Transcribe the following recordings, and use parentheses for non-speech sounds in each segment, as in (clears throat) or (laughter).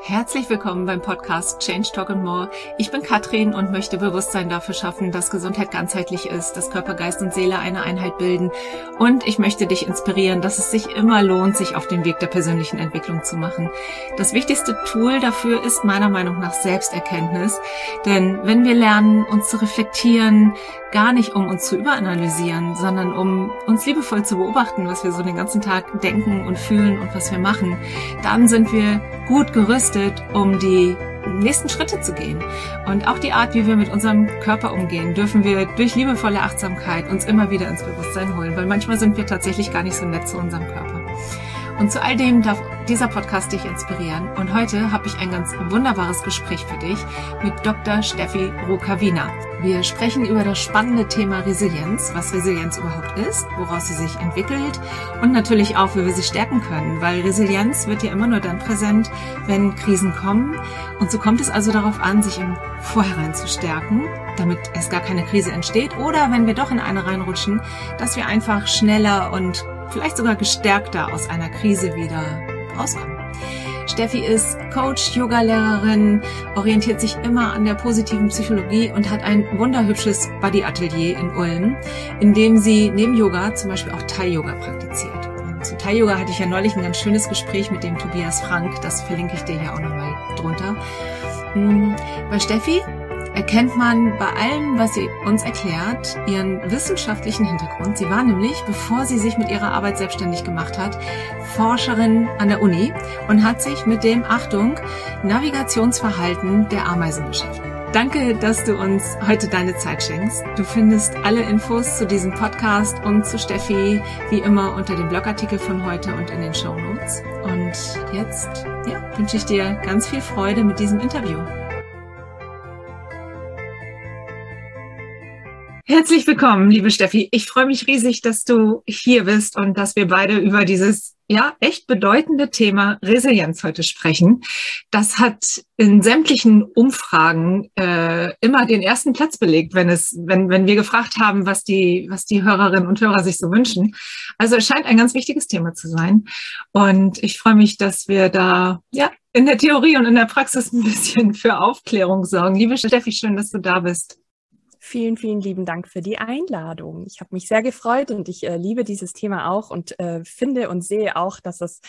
Herzlich willkommen beim Podcast Change Talk and More. Ich bin Katrin und möchte Bewusstsein dafür schaffen, dass Gesundheit ganzheitlich ist, dass Körper, Geist und Seele eine Einheit bilden. Und ich möchte dich inspirieren, dass es sich immer lohnt, sich auf den Weg der persönlichen Entwicklung zu machen. Das wichtigste Tool dafür ist meiner Meinung nach Selbsterkenntnis. Denn wenn wir lernen, uns zu reflektieren, gar nicht um uns zu überanalysieren, sondern um uns liebevoll zu beobachten, was wir so den ganzen Tag denken und fühlen und was wir machen, dann sind wir gut gerüstet, um die nächsten Schritte zu gehen. Und auch die Art, wie wir mit unserem Körper umgehen, dürfen wir durch liebevolle Achtsamkeit uns immer wieder ins Bewusstsein holen, weil manchmal sind wir tatsächlich gar nicht so nett zu unserem Körper. Und zu all dem darf dieser Podcast dich inspirieren. Und heute habe ich ein ganz wunderbares Gespräch für dich mit Dr. Steffi Rukavina. Wir sprechen über das spannende Thema Resilienz, was Resilienz überhaupt ist, woraus sie sich entwickelt und natürlich auch, wie wir sie stärken können, weil Resilienz wird ja immer nur dann präsent, wenn Krisen kommen. Und so kommt es also darauf an, sich im Vorhinein zu stärken, damit es gar keine Krise entsteht oder wenn wir doch in eine reinrutschen, dass wir einfach schneller und vielleicht sogar gestärkter aus einer Krise wieder rauskommen. Steffi ist Coach, Yogalehrerin, orientiert sich immer an der positiven Psychologie und hat ein wunderhübsches Body-Atelier in Ulm, in dem sie neben Yoga zum Beispiel auch Thai-Yoga praktiziert. Und zu Thai-Yoga hatte ich ja neulich ein ganz schönes Gespräch mit dem Tobias Frank, das verlinke ich dir hier auch nochmal drunter. Hm, bei Steffi erkennt man bei allem, was sie uns erklärt, ihren wissenschaftlichen Hintergrund. Sie war nämlich, bevor sie sich mit ihrer Arbeit selbstständig gemacht hat, Forscherin an der Uni und hat sich mit dem, Achtung, Navigationsverhalten der Ameisen beschäftigt. Danke, dass du uns heute deine Zeit schenkst. Du findest alle Infos zu diesem Podcast und zu Steffi wie immer unter dem Blogartikel von heute und in den Show Notes. Und jetzt ja, wünsche ich dir ganz viel Freude mit diesem Interview. Herzlich willkommen, liebe Steffi. Ich freue mich riesig, dass du hier bist und dass wir beide über dieses ja echt bedeutende Thema Resilienz heute sprechen. Das hat in sämtlichen Umfragen äh, immer den ersten Platz belegt, wenn es, wenn, wenn wir gefragt haben, was die, was die Hörerinnen und Hörer sich so wünschen. Also es scheint ein ganz wichtiges Thema zu sein. Und ich freue mich, dass wir da ja in der Theorie und in der Praxis ein bisschen für Aufklärung sorgen. Liebe Steffi, schön, dass du da bist. Vielen, vielen lieben Dank für die Einladung. Ich habe mich sehr gefreut und ich äh, liebe dieses Thema auch und äh, finde und sehe auch, dass es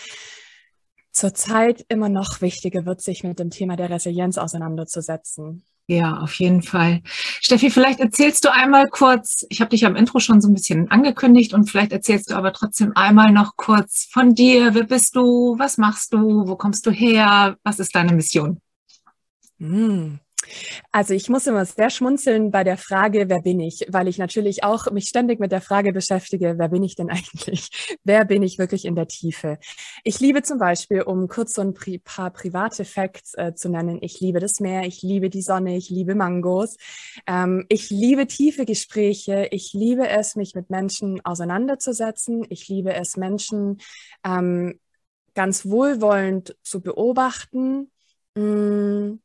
zurzeit immer noch wichtiger wird, sich mit dem Thema der Resilienz auseinanderzusetzen. Ja, auf jeden Fall. Steffi, vielleicht erzählst du einmal kurz, ich habe dich am Intro schon so ein bisschen angekündigt und vielleicht erzählst du aber trotzdem einmal noch kurz von dir. Wer bist du? Was machst du? Wo kommst du her? Was ist deine Mission? Mm. Also ich muss immer sehr schmunzeln bei der Frage, wer bin ich, weil ich natürlich auch mich ständig mit der Frage beschäftige, wer bin ich denn (laughs) eigentlich? Wer bin ich wirklich in der Tiefe? Ich liebe zum Beispiel, um kurz so ein paar private Facts äh, zu nennen, ich liebe das Meer, ich liebe die Sonne, ich liebe Mangos, ähm, ich liebe tiefe Gespräche, ich liebe es, mich mit Menschen auseinanderzusetzen, ich liebe es, Menschen ähm, ganz wohlwollend zu beobachten. Mh, mm,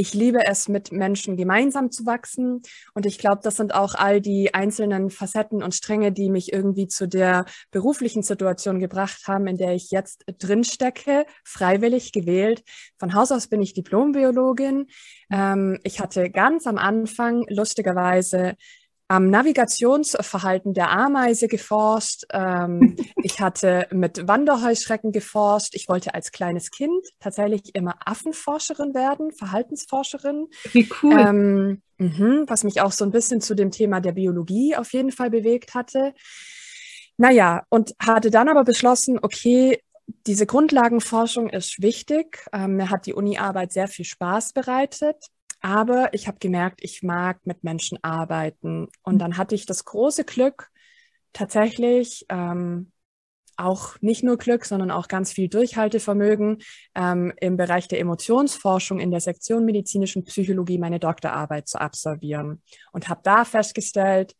ich liebe es, mit Menschen gemeinsam zu wachsen. Und ich glaube, das sind auch all die einzelnen Facetten und Stränge, die mich irgendwie zu der beruflichen Situation gebracht haben, in der ich jetzt drin stecke, freiwillig gewählt. Von Haus aus bin ich Diplombiologin. Ähm, ich hatte ganz am Anfang lustigerweise am Navigationsverhalten der Ameise geforscht. Ähm, (laughs) ich hatte mit Wanderheuschrecken geforscht. Ich wollte als kleines Kind tatsächlich immer Affenforscherin werden, Verhaltensforscherin. Wie cool. Ähm, mh, was mich auch so ein bisschen zu dem Thema der Biologie auf jeden Fall bewegt hatte. Naja, und hatte dann aber beschlossen, okay, diese Grundlagenforschung ist wichtig. Ähm, mir hat die Uni-Arbeit sehr viel Spaß bereitet. Aber ich habe gemerkt, ich mag mit Menschen arbeiten. Und dann hatte ich das große Glück, tatsächlich ähm, auch nicht nur Glück, sondern auch ganz viel Durchhaltevermögen ähm, im Bereich der Emotionsforschung in der Sektion medizinischen Psychologie meine Doktorarbeit zu absolvieren und habe da festgestellt,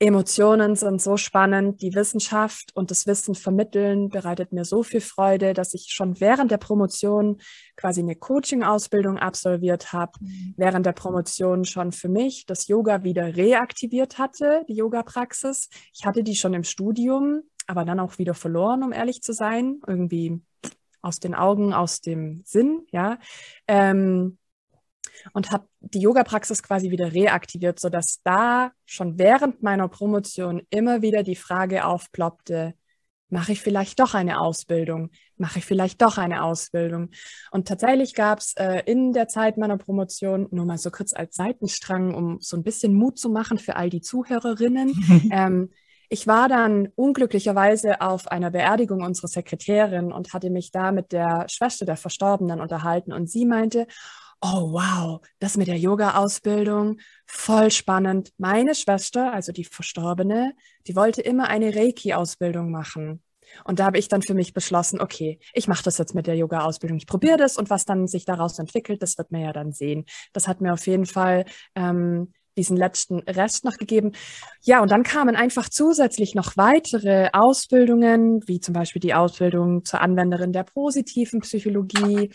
Emotionen sind so spannend. Die Wissenschaft und das Wissen vermitteln bereitet mir so viel Freude, dass ich schon während der Promotion quasi eine Coaching-Ausbildung absolviert habe, mhm. während der Promotion schon für mich das Yoga wieder reaktiviert hatte, die Yoga-Praxis. Ich hatte die schon im Studium, aber dann auch wieder verloren, um ehrlich zu sein. Irgendwie aus den Augen, aus dem Sinn, ja. Ähm, und habe die Yoga-Praxis quasi wieder reaktiviert, sodass da schon während meiner Promotion immer wieder die Frage aufploppte, mache ich vielleicht doch eine Ausbildung? Mache ich vielleicht doch eine Ausbildung? Und tatsächlich gab es äh, in der Zeit meiner Promotion, nur mal so kurz als Seitenstrang, um so ein bisschen Mut zu machen für all die Zuhörerinnen, (laughs) ähm, ich war dann unglücklicherweise auf einer Beerdigung unserer Sekretärin und hatte mich da mit der Schwester der Verstorbenen unterhalten und sie meinte, oh wow, das mit der Yoga-Ausbildung, voll spannend. Meine Schwester, also die Verstorbene, die wollte immer eine Reiki-Ausbildung machen. Und da habe ich dann für mich beschlossen, okay, ich mache das jetzt mit der Yoga-Ausbildung. Ich probiere das und was dann sich daraus entwickelt, das wird man ja dann sehen. Das hat mir auf jeden Fall ähm, diesen letzten Rest noch gegeben. Ja, und dann kamen einfach zusätzlich noch weitere Ausbildungen, wie zum Beispiel die Ausbildung zur Anwenderin der positiven Psychologie,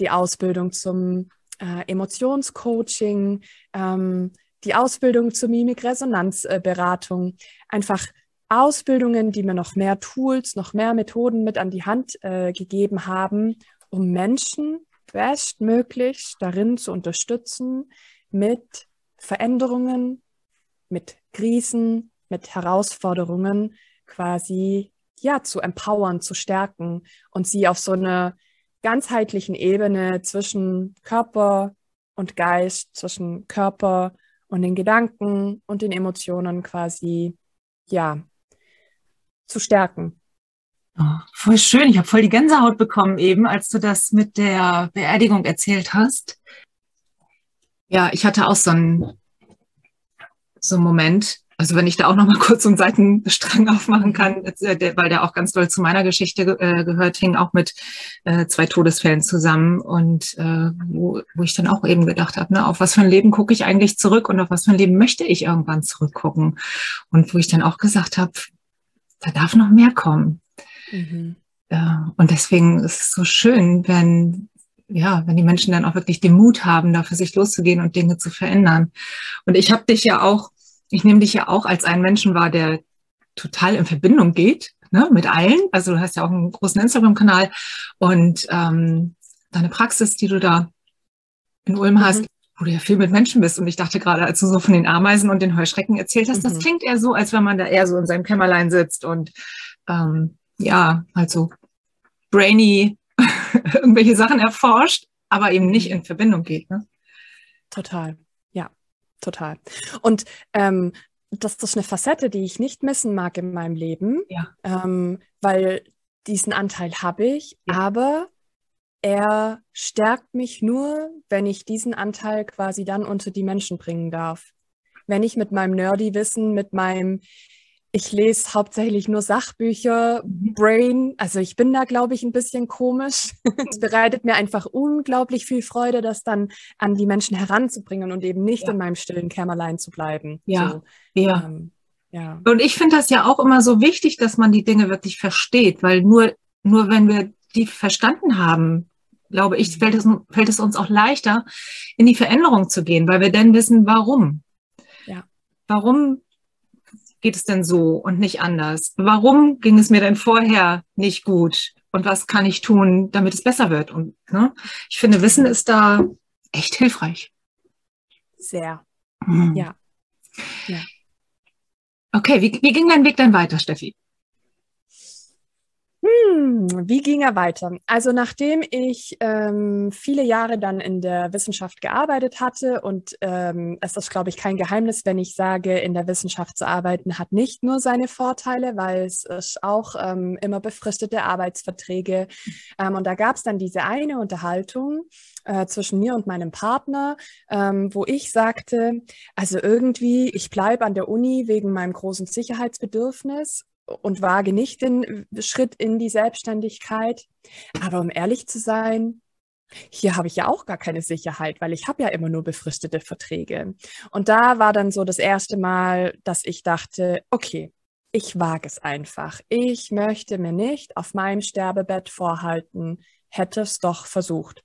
die Ausbildung zum äh, Emotionscoaching, ähm, die Ausbildung zur Mimikresonanzberatung, einfach Ausbildungen, die mir noch mehr Tools, noch mehr Methoden mit an die Hand äh, gegeben haben, um Menschen bestmöglich darin zu unterstützen, mit Veränderungen, mit Krisen, mit Herausforderungen quasi ja zu empowern, zu stärken und sie auf so einer ganzheitlichen Ebene zwischen Körper und Geist, zwischen Körper und den Gedanken und den Emotionen quasi ja zu stärken. Oh, voll schön. Ich habe voll die Gänsehaut bekommen eben, als du das mit der Beerdigung erzählt hast. Ja, ich hatte auch so einen, so einen Moment, also wenn ich da auch noch mal kurz einen Seitenstrang aufmachen kann, äh, weil der auch ganz doll zu meiner Geschichte äh, gehört, hing auch mit äh, zwei Todesfällen zusammen und wo, wo ich dann auch eben gedacht habe, ne, auf was für ein Leben gucke ich eigentlich zurück und auf was für ein Leben möchte ich irgendwann zurückgucken und wo ich dann auch gesagt habe, da darf noch mehr kommen. Mhm. Und deswegen ist es so schön, wenn ja, wenn die Menschen dann auch wirklich den Mut haben, da für sich loszugehen und Dinge zu verändern. Und ich habe dich ja auch, ich nehme dich ja auch als einen Menschen wahr, der total in Verbindung geht ne, mit allen. Also du hast ja auch einen großen Instagram-Kanal und ähm, deine Praxis, die du da in Ulm mhm. hast, wo du ja viel mit Menschen bist. Und ich dachte gerade, als du so von den Ameisen und den Heuschrecken erzählt hast, mhm. das klingt eher so, als wenn man da eher so in seinem Kämmerlein sitzt und ähm, ja, halt so brainy (laughs) irgendwelche Sachen erforscht, aber eben nicht in Verbindung geht. Ne? Total, total. Und ähm, das, ist eine Facette, die ich nicht missen mag in meinem Leben, ja. ähm, weil diesen Anteil habe ich, ja. aber er stärkt mich nur, wenn ich diesen Anteil quasi dann unter die Menschen bringen darf. Wenn ich mit meinem Nerdy-Wissen, mit meinem ich lese hauptsächlich nur Sachbücher, mhm. Brain. Also ich bin da, glaube ich, ein bisschen komisch. (laughs) es bereitet mir einfach unglaublich viel Freude, das dann an die Menschen heranzubringen und eben nicht ja. in meinem stillen Kämmerlein zu bleiben. Ja, so, ja. Ähm, ja. Und ich finde das ja auch immer so wichtig, dass man die Dinge wirklich versteht, weil nur, nur wenn wir die verstanden haben, glaube ich, fällt es, fällt es uns auch leichter, in die Veränderung zu gehen, weil wir dann wissen, warum. Ja. Warum geht es denn so und nicht anders? Warum ging es mir denn vorher nicht gut? Und was kann ich tun, damit es besser wird? Und ne, ich finde, Wissen ist da echt hilfreich. Sehr. Mhm. Ja. ja. Okay, wie, wie ging dein Weg dann weiter, Steffi? Hm, wie ging er weiter? Also nachdem ich ähm, viele Jahre dann in der Wissenschaft gearbeitet hatte und ähm, es ist, glaube ich, kein Geheimnis, wenn ich sage, in der Wissenschaft zu arbeiten hat nicht nur seine Vorteile, weil es ist auch ähm, immer befristete Arbeitsverträge. Ähm, und da gab es dann diese eine Unterhaltung äh, zwischen mir und meinem Partner, ähm, wo ich sagte, also irgendwie, ich bleibe an der Uni wegen meinem großen Sicherheitsbedürfnis und wage nicht den Schritt in die Selbstständigkeit. Aber um ehrlich zu sein, hier habe ich ja auch gar keine Sicherheit, weil ich habe ja immer nur befristete Verträge. Und da war dann so das erste Mal, dass ich dachte, okay, ich wage es einfach. Ich möchte mir nicht auf meinem Sterbebett vorhalten, hätte es doch versucht.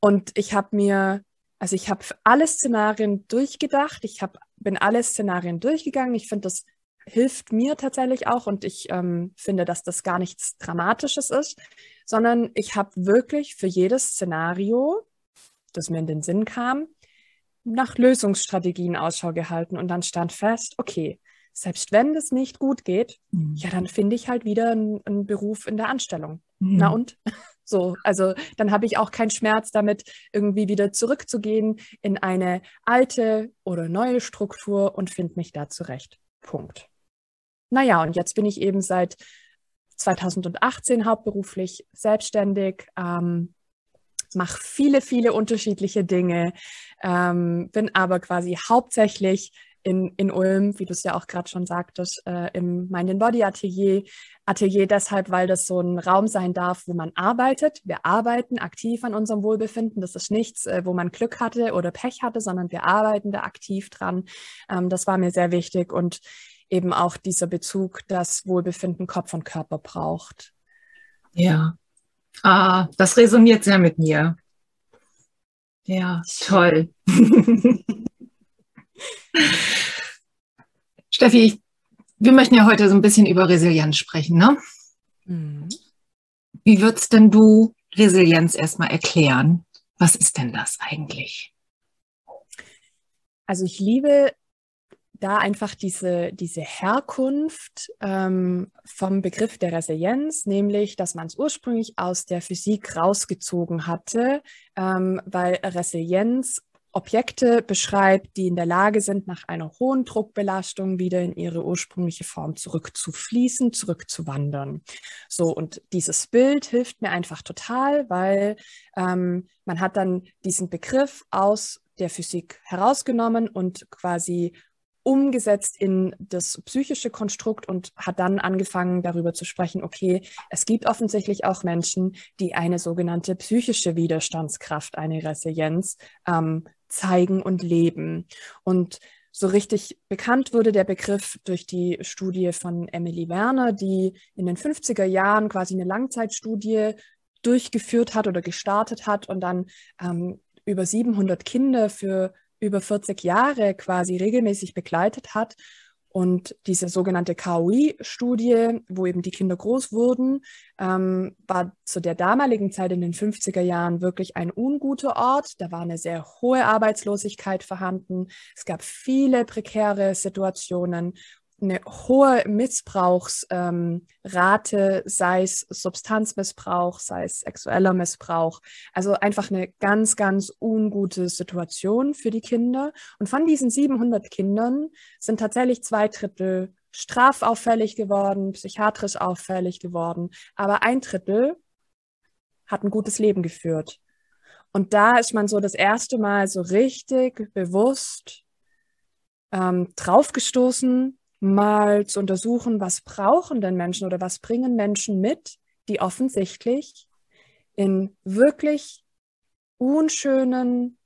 Und ich habe mir, also ich habe alle Szenarien durchgedacht, ich hab, bin alle Szenarien durchgegangen. Ich finde das hilft mir tatsächlich auch und ich ähm, finde, dass das gar nichts Dramatisches ist, sondern ich habe wirklich für jedes Szenario, das mir in den Sinn kam, nach Lösungsstrategien Ausschau gehalten und dann stand fest, okay, selbst wenn das nicht gut geht, mhm. ja, dann finde ich halt wieder einen, einen Beruf in der Anstellung. Mhm. Na und? (laughs) So, also dann habe ich auch keinen Schmerz damit, irgendwie wieder zurückzugehen in eine alte oder neue Struktur und finde mich da zurecht. Punkt. Naja, und jetzt bin ich eben seit 2018 hauptberuflich selbstständig, ähm, mache viele, viele unterschiedliche Dinge, ähm, bin aber quasi hauptsächlich in, in Ulm, wie du es ja auch gerade schon sagtest, äh, im Mind and Body Atelier. Atelier deshalb, weil das so ein Raum sein darf, wo man arbeitet. Wir arbeiten aktiv an unserem Wohlbefinden. Das ist nichts, äh, wo man Glück hatte oder Pech hatte, sondern wir arbeiten da aktiv dran. Ähm, das war mir sehr wichtig und eben auch dieser Bezug, dass Wohlbefinden Kopf und Körper braucht. Ja, ah, das resoniert sehr mit mir. Ja, toll. (laughs) Steffi, ich, wir möchten ja heute so ein bisschen über Resilienz sprechen, ne? Mhm. Wie würdest denn du Resilienz erstmal erklären? Was ist denn das eigentlich? Also ich liebe da einfach diese, diese Herkunft ähm, vom Begriff der Resilienz, nämlich, dass man es ursprünglich aus der Physik rausgezogen hatte, ähm, weil Resilienz Objekte beschreibt, die in der Lage sind, nach einer hohen Druckbelastung wieder in ihre ursprüngliche Form zurückzufließen, zurückzuwandern. So, und dieses Bild hilft mir einfach total, weil ähm, man hat dann diesen Begriff aus der Physik herausgenommen und quasi umgesetzt in das psychische Konstrukt und hat dann angefangen darüber zu sprechen, okay, es gibt offensichtlich auch Menschen, die eine sogenannte psychische Widerstandskraft, eine Resilienz ähm, zeigen und leben. Und so richtig bekannt wurde der Begriff durch die Studie von Emily Werner, die in den 50er Jahren quasi eine Langzeitstudie durchgeführt hat oder gestartet hat und dann ähm, über 700 Kinder für über 40 Jahre quasi regelmäßig begleitet hat. Und diese sogenannte KOI-Studie, wo eben die Kinder groß wurden, ähm, war zu der damaligen Zeit in den 50er Jahren wirklich ein unguter Ort. Da war eine sehr hohe Arbeitslosigkeit vorhanden. Es gab viele prekäre Situationen eine hohe Missbrauchsrate, ähm, sei es Substanzmissbrauch, sei es sexueller Missbrauch. Also einfach eine ganz, ganz ungute Situation für die Kinder. Und von diesen 700 Kindern sind tatsächlich zwei Drittel strafauffällig geworden, psychiatrisch auffällig geworden, aber ein Drittel hat ein gutes Leben geführt. Und da ist man so das erste Mal so richtig bewusst ähm, draufgestoßen, mal zu untersuchen, was brauchen denn Menschen oder was bringen Menschen mit, die offensichtlich in wirklich unschönen,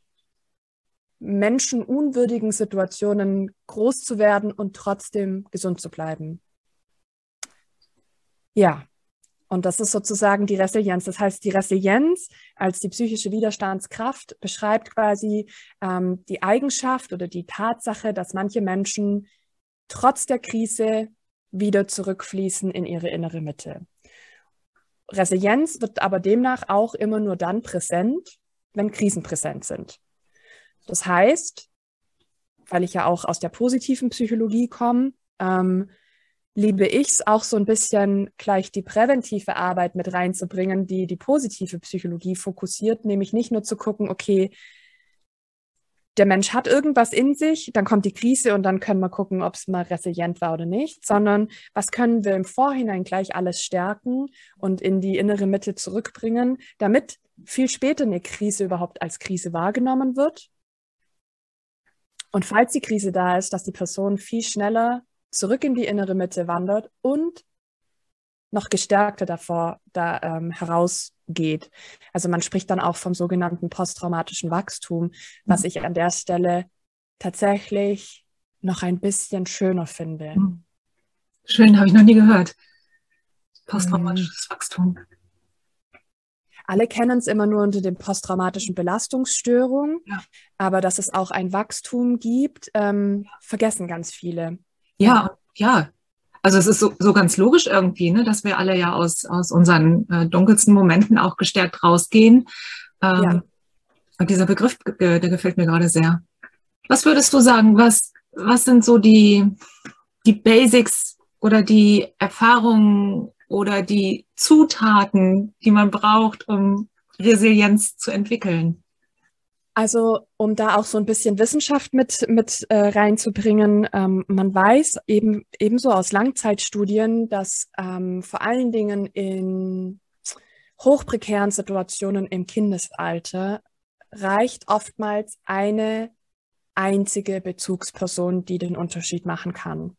menschenunwürdigen Situationen groß zu werden und trotzdem gesund zu bleiben. Ja, und das ist sozusagen die Resilienz. Das heißt, die Resilienz als die psychische Widerstandskraft beschreibt quasi ähm, die Eigenschaft oder die Tatsache, dass manche Menschen trotz der Krise wieder zurückfließen in ihre innere Mitte. Resilienz wird aber demnach auch immer nur dann präsent, wenn Krisen präsent sind. Das heißt, weil ich ja auch aus der positiven Psychologie komme, ähm, liebe ich es auch so ein bisschen gleich die präventive Arbeit mit reinzubringen, die die positive Psychologie fokussiert, nämlich nicht nur zu gucken, okay, der Mensch hat irgendwas in sich, dann kommt die Krise und dann können wir gucken, ob es mal resilient war oder nicht, sondern was können wir im Vorhinein gleich alles stärken und in die innere Mitte zurückbringen, damit viel später eine Krise überhaupt als Krise wahrgenommen wird. Und falls die Krise da ist, dass die Person viel schneller zurück in die innere Mitte wandert und noch gestärkter davor da ähm, herausgeht. Also man spricht dann auch vom sogenannten posttraumatischen Wachstum, was mhm. ich an der Stelle tatsächlich noch ein bisschen schöner finde. Mhm. Schön, habe ich noch nie gehört. Posttraumatisches mhm. Wachstum. Alle kennen es immer nur unter dem posttraumatischen Belastungsstörung, ja. aber dass es auch ein Wachstum gibt, ähm, vergessen ganz viele. Ja, ja, also es ist so, so ganz logisch irgendwie, ne, dass wir alle ja aus, aus unseren äh, dunkelsten Momenten auch gestärkt rausgehen. Ähm, ja. Und dieser Begriff, der gefällt mir gerade sehr. Was würdest du sagen, was, was sind so die, die Basics oder die Erfahrungen oder die Zutaten, die man braucht, um Resilienz zu entwickeln? Also um da auch so ein bisschen Wissenschaft mit, mit äh, reinzubringen, ähm, man weiß eben ebenso aus Langzeitstudien, dass ähm, vor allen Dingen in hochprekären Situationen im Kindesalter reicht oftmals eine einzige Bezugsperson, die den Unterschied machen kann.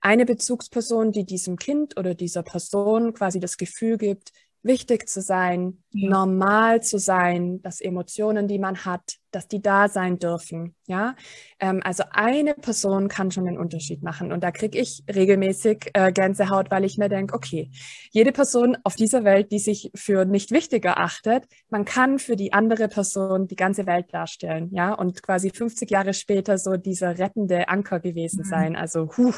Eine Bezugsperson, die diesem Kind oder dieser Person quasi das Gefühl gibt, wichtig zu sein, ja. normal zu sein, dass Emotionen, die man hat, dass die da sein dürfen. Ja, ähm, also eine Person kann schon den Unterschied machen. Und da kriege ich regelmäßig äh, Gänsehaut, weil ich mir denke, okay, jede Person auf dieser Welt, die sich für nicht wichtig erachtet, man kann für die andere Person die ganze Welt darstellen. Ja, und quasi 50 Jahre später so dieser rettende Anker gewesen mhm. sein. Also, huh,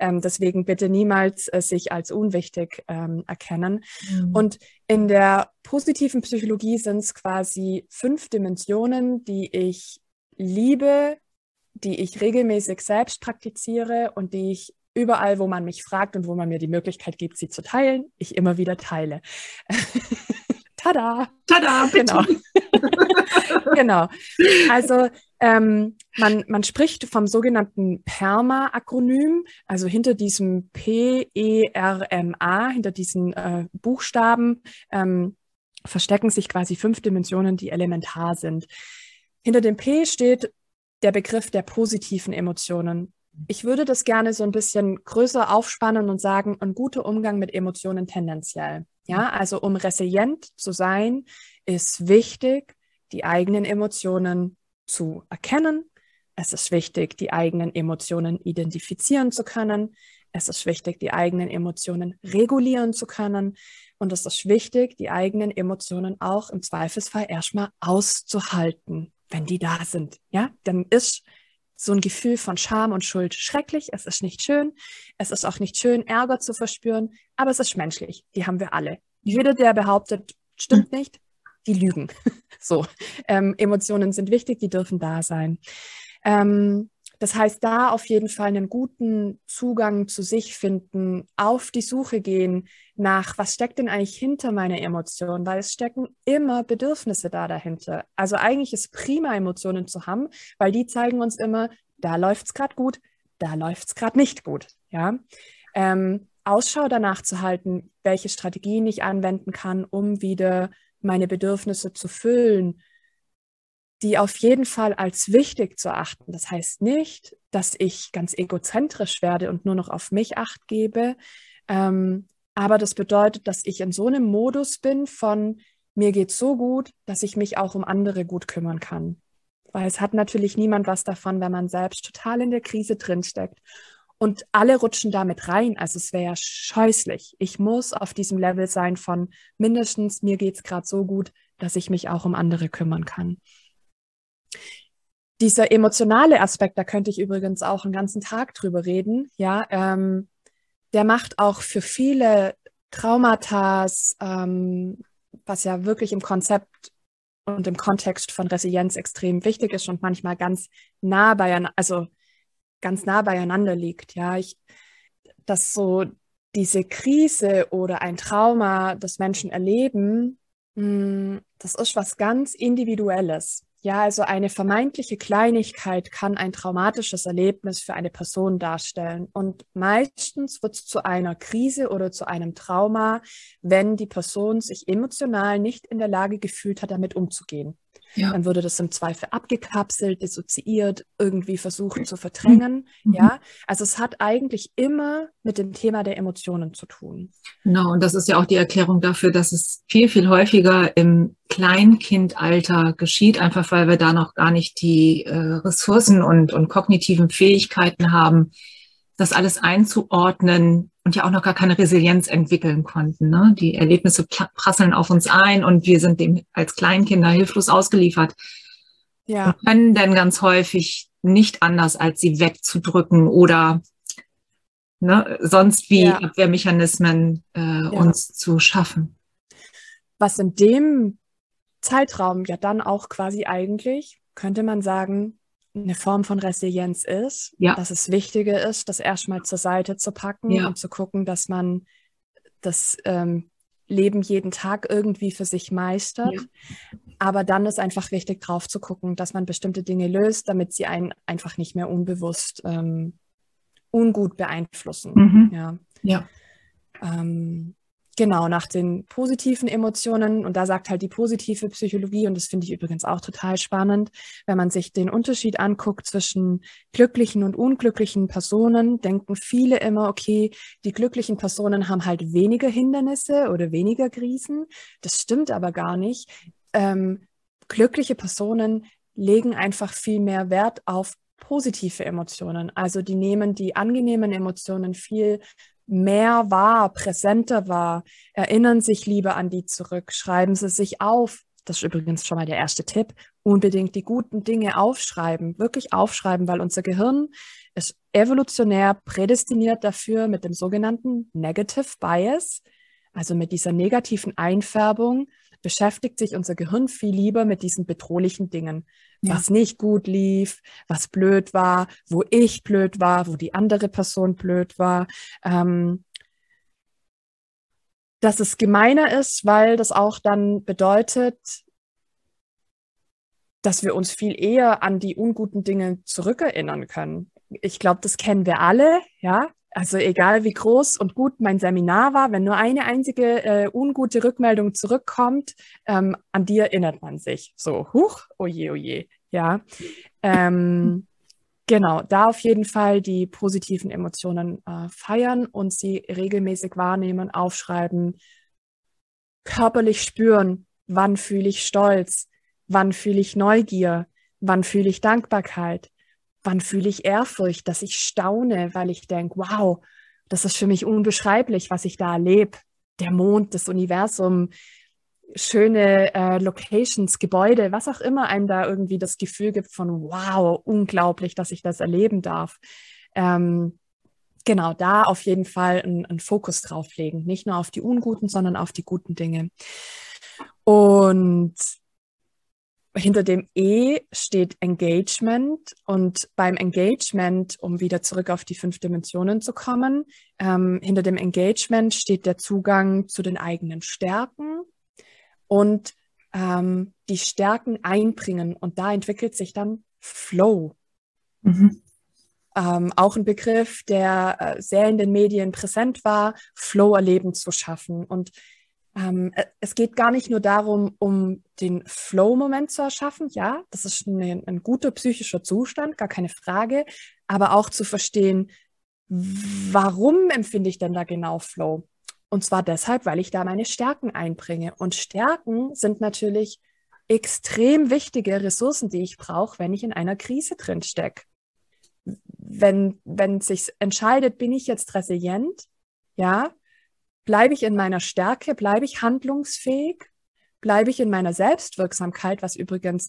ähm, deswegen bitte niemals äh, sich als unwichtig ähm, erkennen. Mhm. Und in der positiven Psychologie sind es quasi fünf Dimensionen, die ich liebe, die ich regelmäßig selbst praktiziere und die ich überall, wo man mich fragt und wo man mir die Möglichkeit gibt, sie zu teilen, ich immer wieder teile. (laughs) Tada! Tada, bitte. Genau. (laughs) genau. Also ähm, man, man spricht vom sogenannten PERMA-Akronym, also hinter diesem P-E-R-M-A, hinter diesen äh, Buchstaben ähm, verstecken sich quasi fünf Dimensionen, die elementar sind. Hinter dem P steht der Begriff der positiven Emotionen. Ich würde das gerne so ein bisschen größer aufspannen und sagen, ein guter Umgang mit Emotionen tendenziell. Ja, also um resilient zu sein, ist wichtig, die eigenen Emotionen zu erkennen. Es ist wichtig, die eigenen Emotionen identifizieren zu können. Es ist wichtig, die eigenen Emotionen regulieren zu können. Und es ist wichtig, die eigenen Emotionen auch im Zweifelsfall erstmal auszuhalten, wenn die da sind. Ja, dann ist so ein Gefühl von Scham und Schuld schrecklich. Es ist nicht schön. Es ist auch nicht schön, Ärger zu verspüren, aber es ist menschlich. Die haben wir alle. Jeder, der behauptet, stimmt nicht, die lügen. (laughs) so, ähm, Emotionen sind wichtig, die dürfen da sein. Ähm, das heißt, da auf jeden Fall einen guten Zugang zu sich finden, auf die Suche gehen nach, was steckt denn eigentlich hinter meiner Emotion, weil es stecken immer Bedürfnisse da dahinter. Also eigentlich ist prima, Emotionen zu haben, weil die zeigen uns immer, da läuft es gerade gut, da läuft es gerade nicht gut. Ja. Ähm, Ausschau danach zu halten, welche Strategien ich anwenden kann, um wieder meine Bedürfnisse zu füllen, die auf jeden Fall als wichtig zu achten. Das heißt nicht, dass ich ganz egozentrisch werde und nur noch auf mich acht gebe. Ähm, aber das bedeutet, dass ich in so einem Modus bin von mir geht so gut, dass ich mich auch um andere gut kümmern kann. Weil es hat natürlich niemand was davon, wenn man selbst total in der Krise drinsteckt. Und alle rutschen damit rein. Also es wäre ja scheußlich. Ich muss auf diesem Level sein von mindestens, mir geht es gerade so gut, dass ich mich auch um andere kümmern kann. Dieser emotionale Aspekt, da könnte ich übrigens auch einen ganzen Tag drüber reden, ja, ähm, der macht auch für viele Traumata, ähm, was ja wirklich im Konzept und im Kontext von Resilienz extrem wichtig ist und manchmal ganz nah beieinander, also ganz nah beieinander liegt. Ja, ich, dass so diese Krise oder ein Trauma, das Menschen erleben, hm, das ist was ganz Individuelles. Ja, also eine vermeintliche Kleinigkeit kann ein traumatisches Erlebnis für eine Person darstellen. Und meistens wird es zu einer Krise oder zu einem Trauma, wenn die Person sich emotional nicht in der Lage gefühlt hat, damit umzugehen. Ja. Dann würde das im Zweifel abgekapselt, dissoziiert, irgendwie versucht zu verdrängen. Mhm. Ja, also es hat eigentlich immer mit dem Thema der Emotionen zu tun. Genau, und das ist ja auch die Erklärung dafür, dass es viel, viel häufiger im Kleinkindalter geschieht, einfach weil wir da noch gar nicht die äh, Ressourcen und, und kognitiven Fähigkeiten haben, das alles einzuordnen und ja auch noch gar keine Resilienz entwickeln konnten. Ne? Die Erlebnisse prasseln auf uns ein und wir sind dem als Kleinkinder hilflos ausgeliefert. Ja. Und können dann ganz häufig nicht anders, als sie wegzudrücken oder ne, sonst wie ja. Abwehrmechanismen äh, ja. uns zu schaffen. Was in dem Zeitraum ja dann auch quasi eigentlich, könnte man sagen, eine Form von Resilienz ist, ja. dass es wichtiger ist, das erstmal zur Seite zu packen ja. und zu gucken, dass man das ähm, Leben jeden Tag irgendwie für sich meistert. Ja. Aber dann ist einfach wichtig, drauf zu gucken, dass man bestimmte Dinge löst, damit sie einen einfach nicht mehr unbewusst ähm, ungut beeinflussen. Mhm. Ja. ja. Ähm, Genau, nach den positiven Emotionen. Und da sagt halt die positive Psychologie, und das finde ich übrigens auch total spannend, wenn man sich den Unterschied anguckt zwischen glücklichen und unglücklichen Personen, denken viele immer, okay, die glücklichen Personen haben halt weniger Hindernisse oder weniger Krisen. Das stimmt aber gar nicht. Ähm, glückliche Personen legen einfach viel mehr Wert auf positive Emotionen. Also die nehmen die angenehmen Emotionen viel mehr wahr, präsenter wahr, erinnern sich lieber an die zurück, schreiben sie sich auf. Das ist übrigens schon mal der erste Tipp. Unbedingt die guten Dinge aufschreiben, wirklich aufschreiben, weil unser Gehirn ist evolutionär prädestiniert dafür mit dem sogenannten Negative Bias, also mit dieser negativen Einfärbung, beschäftigt sich unser Gehirn viel lieber mit diesen bedrohlichen Dingen ja. was nicht gut lief, was blöd war, wo ich blöd war, wo die andere Person blöd war. Ähm, dass es gemeiner ist, weil das auch dann bedeutet, dass wir uns viel eher an die unguten Dinge zurückerinnern können. Ich glaube, das kennen wir alle, ja. Also egal wie groß und gut mein Seminar war, wenn nur eine einzige äh, ungute Rückmeldung zurückkommt, ähm, an die erinnert man sich. So, huch, oje, oje, ja. Ähm, (laughs) genau, da auf jeden Fall die positiven Emotionen äh, feiern und sie regelmäßig wahrnehmen, aufschreiben, körperlich spüren, wann fühle ich Stolz, wann fühle ich Neugier, wann fühle ich Dankbarkeit, wann fühle ich Ehrfurcht, dass ich staune, weil ich denke, wow, das ist für mich unbeschreiblich, was ich da erlebe. Der Mond, das Universum, schöne äh, Locations, Gebäude, was auch immer einem da irgendwie das Gefühl gibt von, wow, unglaublich, dass ich das erleben darf. Ähm, genau, da auf jeden Fall einen Fokus drauf legen. Nicht nur auf die unguten, sondern auf die guten Dinge. Und hinter dem E steht Engagement und beim Engagement, um wieder zurück auf die fünf Dimensionen zu kommen, ähm, hinter dem Engagement steht der Zugang zu den eigenen Stärken und ähm, die Stärken einbringen und da entwickelt sich dann Flow. Mhm. Ähm, auch ein Begriff, der äh, sehr in den Medien präsent war, Flow-Erleben zu schaffen und ähm, äh, es geht gar nicht nur darum, um den Flow-Moment zu erschaffen. Ja, das ist ein, ein guter psychischer Zustand, gar keine Frage. Aber auch zu verstehen, warum empfinde ich denn da genau Flow? Und zwar deshalb, weil ich da meine Stärken einbringe. Und Stärken sind natürlich extrem wichtige Ressourcen, die ich brauche, wenn ich in einer Krise drin stecke. Wenn, wenn sich entscheidet, bin ich jetzt resilient, ja, Bleibe ich in meiner Stärke? Bleibe ich handlungsfähig? Bleibe ich in meiner Selbstwirksamkeit, was übrigens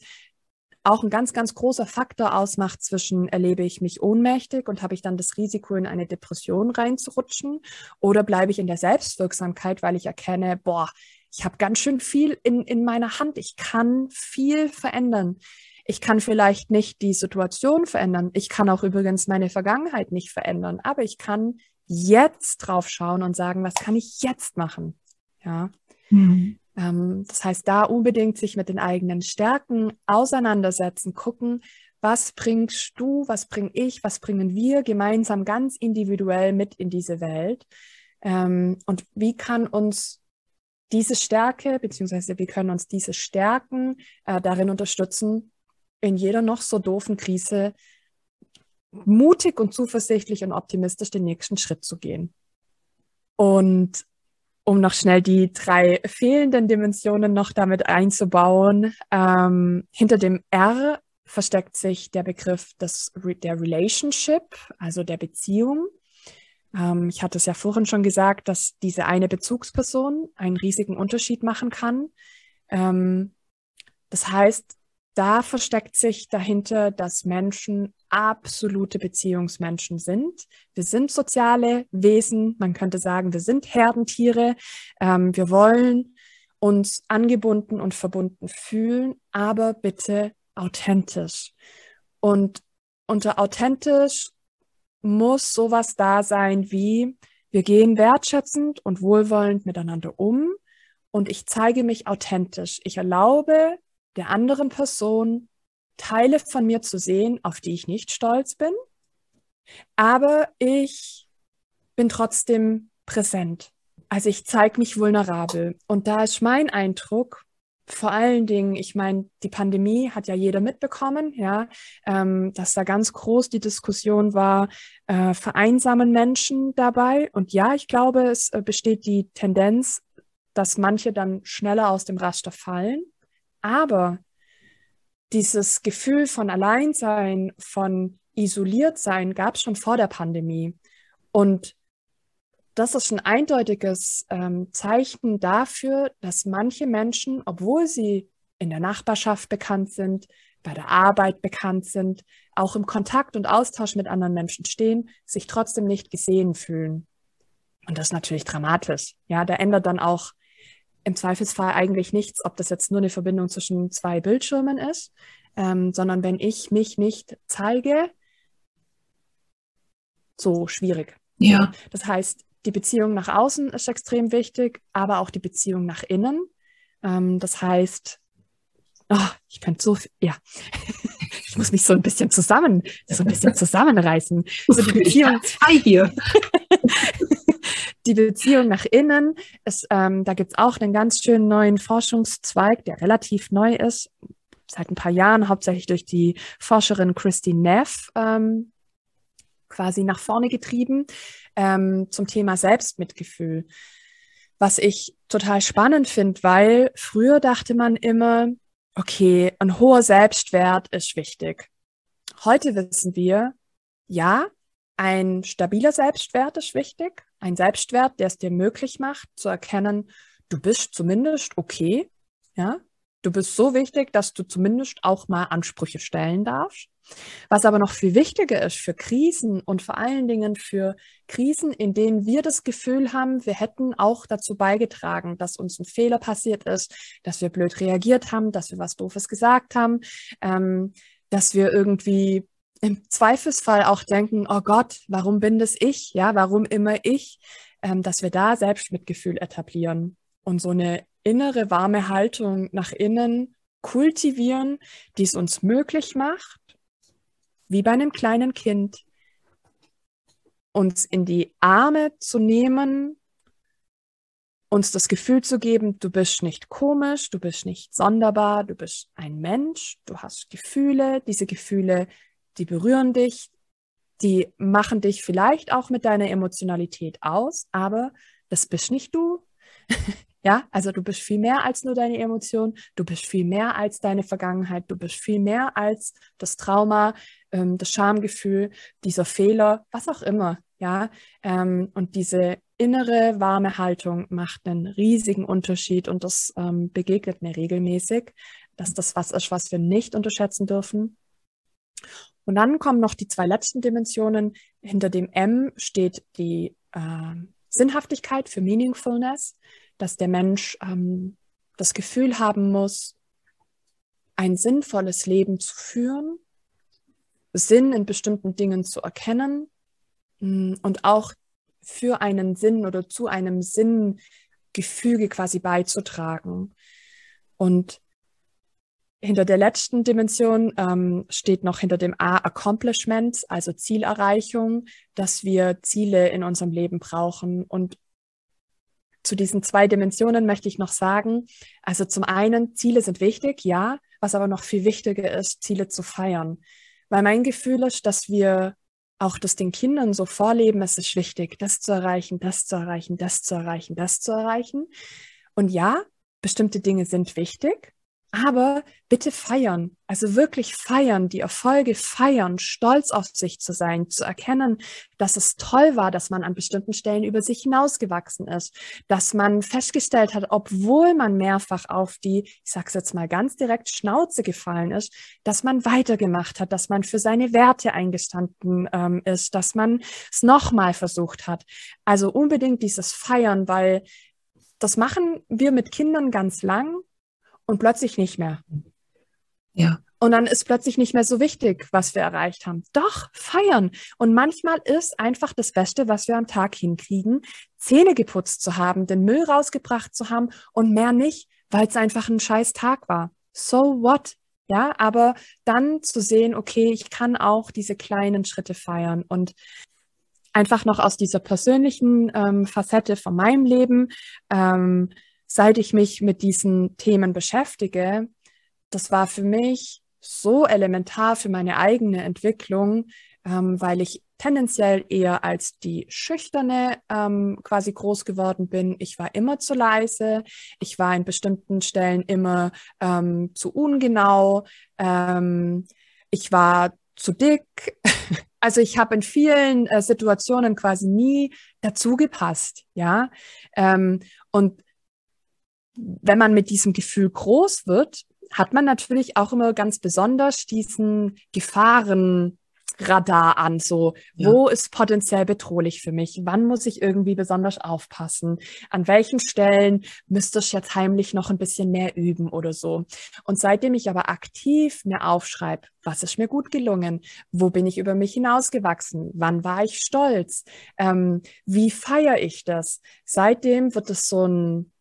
auch ein ganz, ganz großer Faktor ausmacht zwischen erlebe ich mich ohnmächtig und habe ich dann das Risiko, in eine Depression reinzurutschen oder bleibe ich in der Selbstwirksamkeit, weil ich erkenne, boah, ich habe ganz schön viel in, in meiner Hand, ich kann viel verändern. Ich kann vielleicht nicht die Situation verändern. Ich kann auch übrigens meine Vergangenheit nicht verändern, aber ich kann jetzt drauf schauen und sagen, was kann ich jetzt machen? Ja. Mhm. Ähm, das heißt, da unbedingt sich mit den eigenen Stärken auseinandersetzen, gucken, was bringst du, was bringe ich, was bringen wir gemeinsam ganz individuell mit in diese Welt? Ähm, und wie kann uns diese Stärke, beziehungsweise wie können uns diese Stärken äh, darin unterstützen, in jeder noch so doofen Krise mutig und zuversichtlich und optimistisch den nächsten Schritt zu gehen. Und um noch schnell die drei fehlenden Dimensionen noch damit einzubauen, ähm, hinter dem R versteckt sich der Begriff des, der Relationship, also der Beziehung. Ähm, ich hatte es ja vorhin schon gesagt, dass diese eine Bezugsperson einen riesigen Unterschied machen kann. Ähm, das heißt, da versteckt sich dahinter, dass Menschen absolute Beziehungsmenschen sind. Wir sind soziale Wesen. Man könnte sagen, wir sind Herdentiere. Ähm, wir wollen uns angebunden und verbunden fühlen, aber bitte authentisch. Und unter authentisch muss sowas da sein wie, wir gehen wertschätzend und wohlwollend miteinander um und ich zeige mich authentisch. Ich erlaube der anderen Person Teile von mir zu sehen, auf die ich nicht stolz bin, aber ich bin trotzdem präsent. Also ich zeige mich vulnerabel. Und da ist mein Eindruck, vor allen Dingen, ich meine, die Pandemie hat ja jeder mitbekommen, ja, ähm, dass da ganz groß die Diskussion war, äh, vereinsamen Menschen dabei. Und ja, ich glaube, es äh, besteht die Tendenz, dass manche dann schneller aus dem Raster fallen. Aber dieses Gefühl von Alleinsein, von Isoliertsein gab es schon vor der Pandemie. Und das ist ein eindeutiges ähm, Zeichen dafür, dass manche Menschen, obwohl sie in der Nachbarschaft bekannt sind, bei der Arbeit bekannt sind, auch im Kontakt und Austausch mit anderen Menschen stehen, sich trotzdem nicht gesehen fühlen. Und das ist natürlich dramatisch. Ja, da ändert dann auch im Zweifelsfall eigentlich nichts, ob das jetzt nur eine Verbindung zwischen zwei Bildschirmen ist, ähm, sondern wenn ich mich nicht zeige, so schwierig. Ja. Das heißt, die Beziehung nach außen ist extrem wichtig, aber auch die Beziehung nach innen. Ähm, das heißt, oh, ich könnte so viel, ja, (laughs) ich muss mich so ein bisschen zusammen, so ein bisschen (laughs) zusammenreißen. So die Beziehung hier. (laughs) die Beziehung nach innen ist, ähm, da gibt's auch einen ganz schönen neuen Forschungszweig, der relativ neu ist, seit ein paar Jahren, hauptsächlich durch die Forscherin Christine Neff ähm, quasi nach vorne getrieben ähm, zum Thema Selbstmitgefühl. Was ich total spannend finde, weil früher dachte man immer, okay, ein hoher Selbstwert ist wichtig. Heute wissen wir, ja, ein stabiler Selbstwert ist wichtig. Ein Selbstwert, der es dir möglich macht, zu erkennen, du bist zumindest okay. Ja, du bist so wichtig, dass du zumindest auch mal Ansprüche stellen darfst. Was aber noch viel wichtiger ist für Krisen und vor allen Dingen für Krisen, in denen wir das Gefühl haben, wir hätten auch dazu beigetragen, dass uns ein Fehler passiert ist, dass wir blöd reagiert haben, dass wir was Doofes gesagt haben, ähm, dass wir irgendwie im Zweifelsfall auch denken, oh Gott, warum bin das ich? Ja, warum immer ich? Ähm, dass wir da Selbstmitgefühl etablieren und so eine innere warme Haltung nach innen kultivieren, die es uns möglich macht, wie bei einem kleinen Kind, uns in die Arme zu nehmen, uns das Gefühl zu geben, du bist nicht komisch, du bist nicht sonderbar, du bist ein Mensch, du hast Gefühle, diese Gefühle, die berühren dich, die machen dich vielleicht auch mit deiner Emotionalität aus, aber das bist nicht du. (laughs) Ja, also du bist viel mehr als nur deine Emotion, du bist viel mehr als deine Vergangenheit, du bist viel mehr als das Trauma, ähm, das Schamgefühl, dieser Fehler, was auch immer. Ja, ähm, und diese innere warme Haltung macht einen riesigen Unterschied und das ähm, begegnet mir regelmäßig, dass das was ist, was wir nicht unterschätzen dürfen. Und dann kommen noch die zwei letzten Dimensionen. Hinter dem M steht die äh, Sinnhaftigkeit für Meaningfulness dass der Mensch ähm, das Gefühl haben muss, ein sinnvolles Leben zu führen, Sinn in bestimmten Dingen zu erkennen mm, und auch für einen Sinn oder zu einem Sinngefüge quasi beizutragen. Und hinter der letzten Dimension ähm, steht noch hinter dem A Accomplishment, also Zielerreichung, dass wir Ziele in unserem Leben brauchen und zu diesen zwei Dimensionen möchte ich noch sagen, also zum einen, Ziele sind wichtig, ja, was aber noch viel wichtiger ist, Ziele zu feiern. Weil mein Gefühl ist, dass wir auch das den Kindern so vorleben, es ist wichtig, das zu erreichen, das zu erreichen, das zu erreichen, das zu erreichen. Und ja, bestimmte Dinge sind wichtig, Aber bitte feiern, also wirklich feiern, die Erfolge feiern, stolz auf sich zu sein, zu erkennen, dass es toll war, dass man an bestimmten Stellen über sich hinausgewachsen ist, dass man festgestellt hat, obwohl man mehrfach auf die, ich sag's jetzt mal ganz direkt, Schnauze gefallen ist, dass man weitergemacht hat, dass man für seine Werte eingestanden ähm, ist, dass man es nochmal versucht hat. Also unbedingt dieses Feiern, weil das machen wir mit Kindern ganz lang und plötzlich nicht mehr. Ja. Und dann ist plötzlich nicht mehr so wichtig, was wir erreicht haben. Doch, feiern. Und manchmal ist einfach das Beste, was wir am Tag hinkriegen, Zähne geputzt zu haben, den Müll rausgebracht zu haben und mehr nicht, weil es einfach ein scheiß Tag war. So what? Ja, aber dann zu sehen, okay, ich kann auch diese kleinen Schritte feiern und einfach noch aus dieser persönlichen ähm, Facette von meinem Leben. Ähm, seit ich mich mit diesen Themen beschäftige, das war für mich so elementar für meine eigene Entwicklung, ähm, weil ich tendenziell eher als die Schüchterne ähm, quasi groß geworden bin. Ich war immer zu leise, ich war in bestimmten Stellen immer ähm, zu ungenau, ähm, ich war zu dick. (laughs) Also ich habe in vielen äh, Situationen quasi nie dazu gepasst, ja. Ähm, und wenn man mit diesem Gefühl groß wird, hat man natürlich auch immer ganz besonders diesen Gefahrenradar an, so ja. wo ist potenziell bedrohlich für mich? Wann muss ich irgendwie besonders aufpassen? An welchen Stellen müsste ich jetzt heimlich noch ein bisschen mehr üben oder so? Und seitdem ich aber aktiv mir aufschreibe, was ist mir gut gelungen? Wo bin ich über mich hinausgewachsen? Wann war ich stolz? Ähm, wie feiere ich das? Seitdem wird es so ein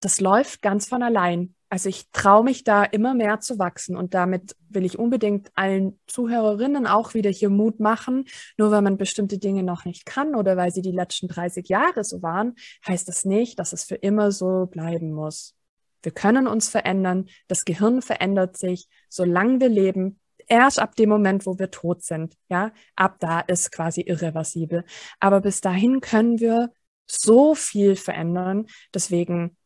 das läuft ganz von allein. Also ich traue mich da immer mehr zu wachsen und damit will ich unbedingt allen Zuhörerinnen auch wieder hier Mut machen. Nur weil man bestimmte Dinge noch nicht kann oder weil sie die letzten 30 Jahre so waren, heißt das nicht, dass es für immer so bleiben muss. Wir können uns verändern. Das Gehirn verändert sich, solange wir leben. Erst ab dem Moment, wo wir tot sind, ja, ab da ist quasi irreversibel. Aber bis dahin können wir so viel verändern. Deswegen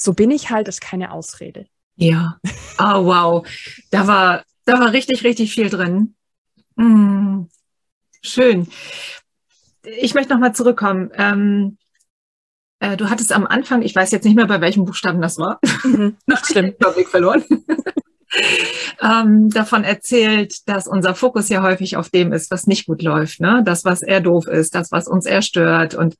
so bin ich halt, ist keine Ausrede. Ja. Oh, wow. Da war, da war richtig, richtig viel drin. Mm, schön. Ich möchte nochmal zurückkommen. Ähm, äh, du hattest am Anfang, ich weiß jetzt nicht mehr, bei welchem Buchstaben das war. Mhm, nicht schlimm. Weg verloren. (laughs) ähm, davon erzählt, dass unser Fokus ja häufig auf dem ist, was nicht gut läuft, ne? Das, was eher doof ist, das, was uns eher stört. Und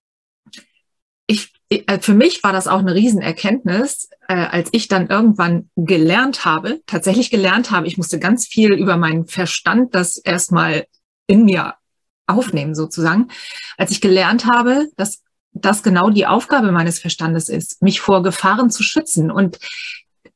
ich für mich war das auch eine Riesenerkenntnis, äh, als ich dann irgendwann gelernt habe, tatsächlich gelernt habe, ich musste ganz viel über meinen Verstand das erstmal in mir aufnehmen sozusagen, als ich gelernt habe, dass das genau die Aufgabe meines Verstandes ist, mich vor Gefahren zu schützen. Und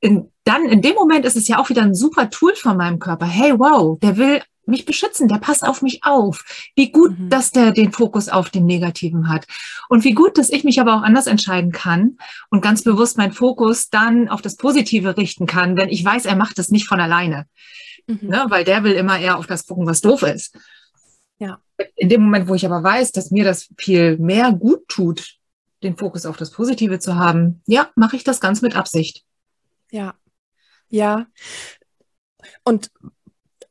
in, dann in dem Moment ist es ja auch wieder ein super Tool von meinem Körper. Hey, wow, der will mich beschützen, der passt auf mich auf. Wie gut, mhm. dass der den Fokus auf den Negativen hat. Und wie gut, dass ich mich aber auch anders entscheiden kann und ganz bewusst meinen Fokus dann auf das Positive richten kann, wenn ich weiß, er macht das nicht von alleine. Mhm. Ne, weil der will immer eher auf das gucken, was doof ist. Ja. In dem Moment, wo ich aber weiß, dass mir das viel mehr gut tut, den Fokus auf das Positive zu haben, ja, mache ich das ganz mit Absicht. Ja. Ja. Und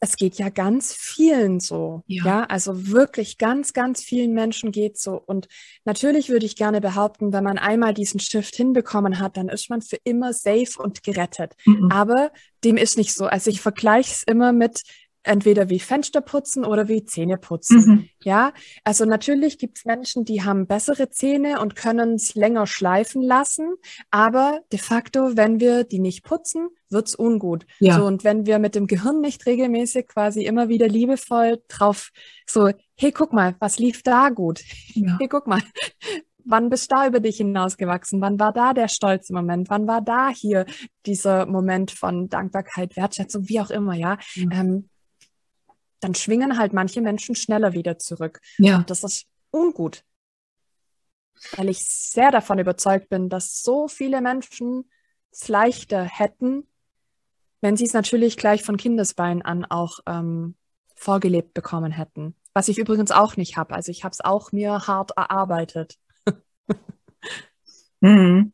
es geht ja ganz vielen so. Ja. ja. also wirklich ganz, ganz vielen Menschen geht so. Und natürlich würde ich gerne behaupten, wenn man einmal diesen Shift hinbekommen hat, dann ist man für immer safe und gerettet. Mhm. Aber dem ist nicht so. Also ich vergleiche es immer mit, entweder wie Fenster putzen oder wie Zähne putzen. Mhm. Ja, also natürlich gibt es Menschen, die haben bessere Zähne und können es länger schleifen lassen, aber de facto, wenn wir die nicht putzen, wird's ungut. Ja. So, und wenn wir mit dem Gehirn nicht regelmäßig quasi immer wieder liebevoll drauf so, hey, guck mal, was lief da gut? Ja. Hey, guck mal, wann bist du da über dich hinausgewachsen? Wann war da der stolze Moment? Wann war da hier dieser Moment von Dankbarkeit, Wertschätzung, wie auch immer, ja? Mhm. Ähm, dann schwingen halt manche Menschen schneller wieder zurück. Ja. Und das ist ungut. Weil ich sehr davon überzeugt bin, dass so viele Menschen es leichter hätten, wenn sie es natürlich gleich von Kindesbein an auch ähm, vorgelebt bekommen hätten. Was ich übrigens auch nicht habe. Also ich habe es auch mir hart erarbeitet. (laughs) mhm.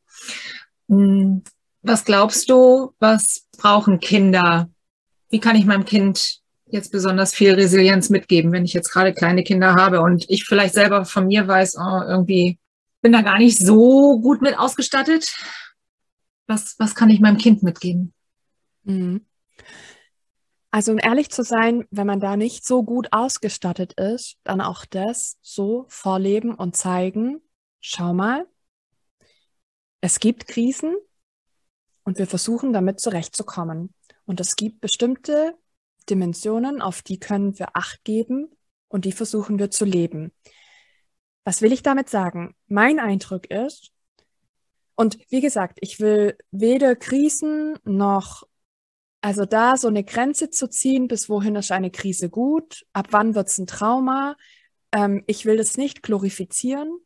Mhm Was glaubst du, was brauchen Kinder? Wie kann ich meinem Kind jetzt besonders viel Resilienz mitgeben, wenn ich jetzt gerade kleine Kinder habe und ich vielleicht selber von mir weiß, oh, irgendwie bin da gar nicht so gut mit ausgestattet? Was, was kann ich meinem Kind mitgeben? Mhm. Also um ehrlich zu sein, wenn man da nicht so gut ausgestattet ist, dann auch das so vorleben und zeigen, schau mal, es gibt Krisen und wir versuchen damit zurechtzukommen. Und es gibt bestimmte Dimensionen, auf die können wir Acht geben und die versuchen wir zu leben. Was will ich damit sagen? Mein Eindruck ist, und wie gesagt, ich will weder Krisen noch also da so eine Grenze zu ziehen, bis wohin ist eine Krise gut, ab wann wird es ein Trauma. Ähm, ich will das nicht glorifizieren.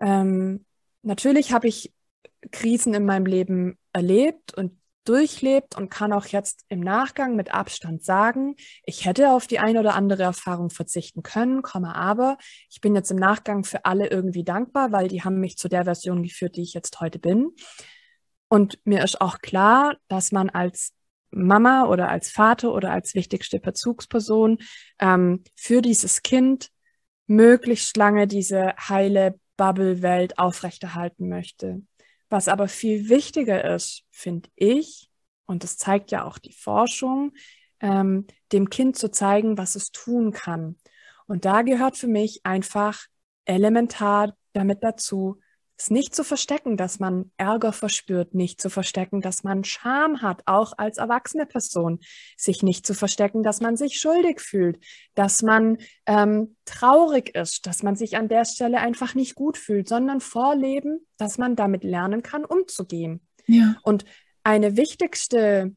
Ähm, natürlich habe ich Krisen in meinem Leben erlebt und durchlebt und kann auch jetzt im Nachgang mit Abstand sagen, ich hätte auf die eine oder andere Erfahrung verzichten können, komme aber ich bin jetzt im Nachgang für alle irgendwie dankbar, weil die haben mich zu der Version geführt, die ich jetzt heute bin. Und mir ist auch klar, dass man als Mama oder als Vater oder als wichtigste Bezugsperson ähm, für dieses Kind möglichst lange diese heile Bubble-Welt aufrechterhalten möchte. Was aber viel wichtiger ist, finde ich, und das zeigt ja auch die Forschung, ähm, dem Kind zu zeigen, was es tun kann. Und da gehört für mich einfach elementar damit dazu, es nicht zu verstecken, dass man Ärger verspürt, nicht zu verstecken, dass man Scham hat, auch als erwachsene Person, sich nicht zu verstecken, dass man sich schuldig fühlt, dass man ähm, traurig ist, dass man sich an der Stelle einfach nicht gut fühlt, sondern vorleben, dass man damit lernen kann, umzugehen. Ja. Und eine wichtigste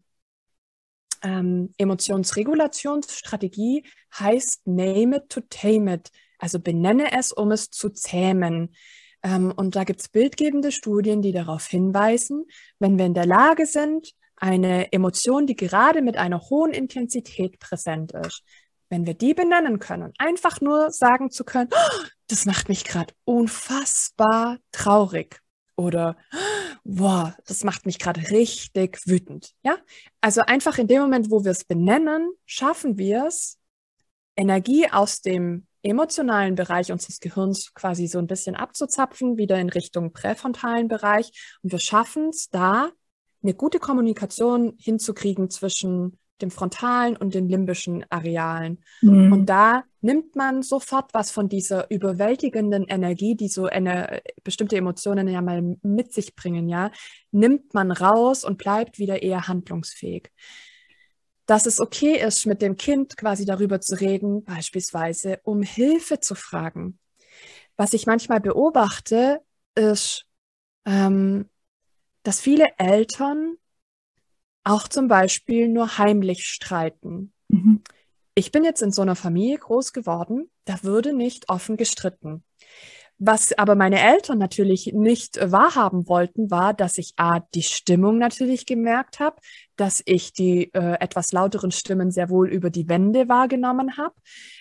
ähm, Emotionsregulationsstrategie heißt Name it to tame it, also benenne es, um es zu zähmen. Ähm, und da gibt es bildgebende Studien, die darauf hinweisen, wenn wir in der Lage sind, eine Emotion, die gerade mit einer hohen Intensität präsent ist, wenn wir die benennen können, einfach nur sagen zu können, oh, das macht mich gerade unfassbar traurig oder wow, das macht mich gerade richtig wütend. Ja, also einfach in dem Moment, wo wir es benennen, schaffen wir es, Energie aus dem emotionalen Bereich unseres Gehirns quasi so ein bisschen abzuzapfen, wieder in Richtung präfrontalen Bereich. Und wir schaffen es da, eine gute Kommunikation hinzukriegen zwischen dem frontalen und den limbischen Arealen. Mhm. Und da nimmt man sofort was von dieser überwältigenden Energie, die so eine bestimmte Emotionen ja mal mit sich bringen, ja, nimmt man raus und bleibt wieder eher handlungsfähig dass es okay ist, mit dem Kind quasi darüber zu reden, beispielsweise um Hilfe zu fragen. Was ich manchmal beobachte, ist, ähm, dass viele Eltern auch zum Beispiel nur heimlich streiten. Mhm. Ich bin jetzt in so einer Familie groß geworden, da würde nicht offen gestritten. Was aber meine Eltern natürlich nicht wahrhaben wollten, war, dass ich A, die Stimmung natürlich gemerkt habe, dass ich die äh, etwas lauteren Stimmen sehr wohl über die Wände wahrgenommen habe.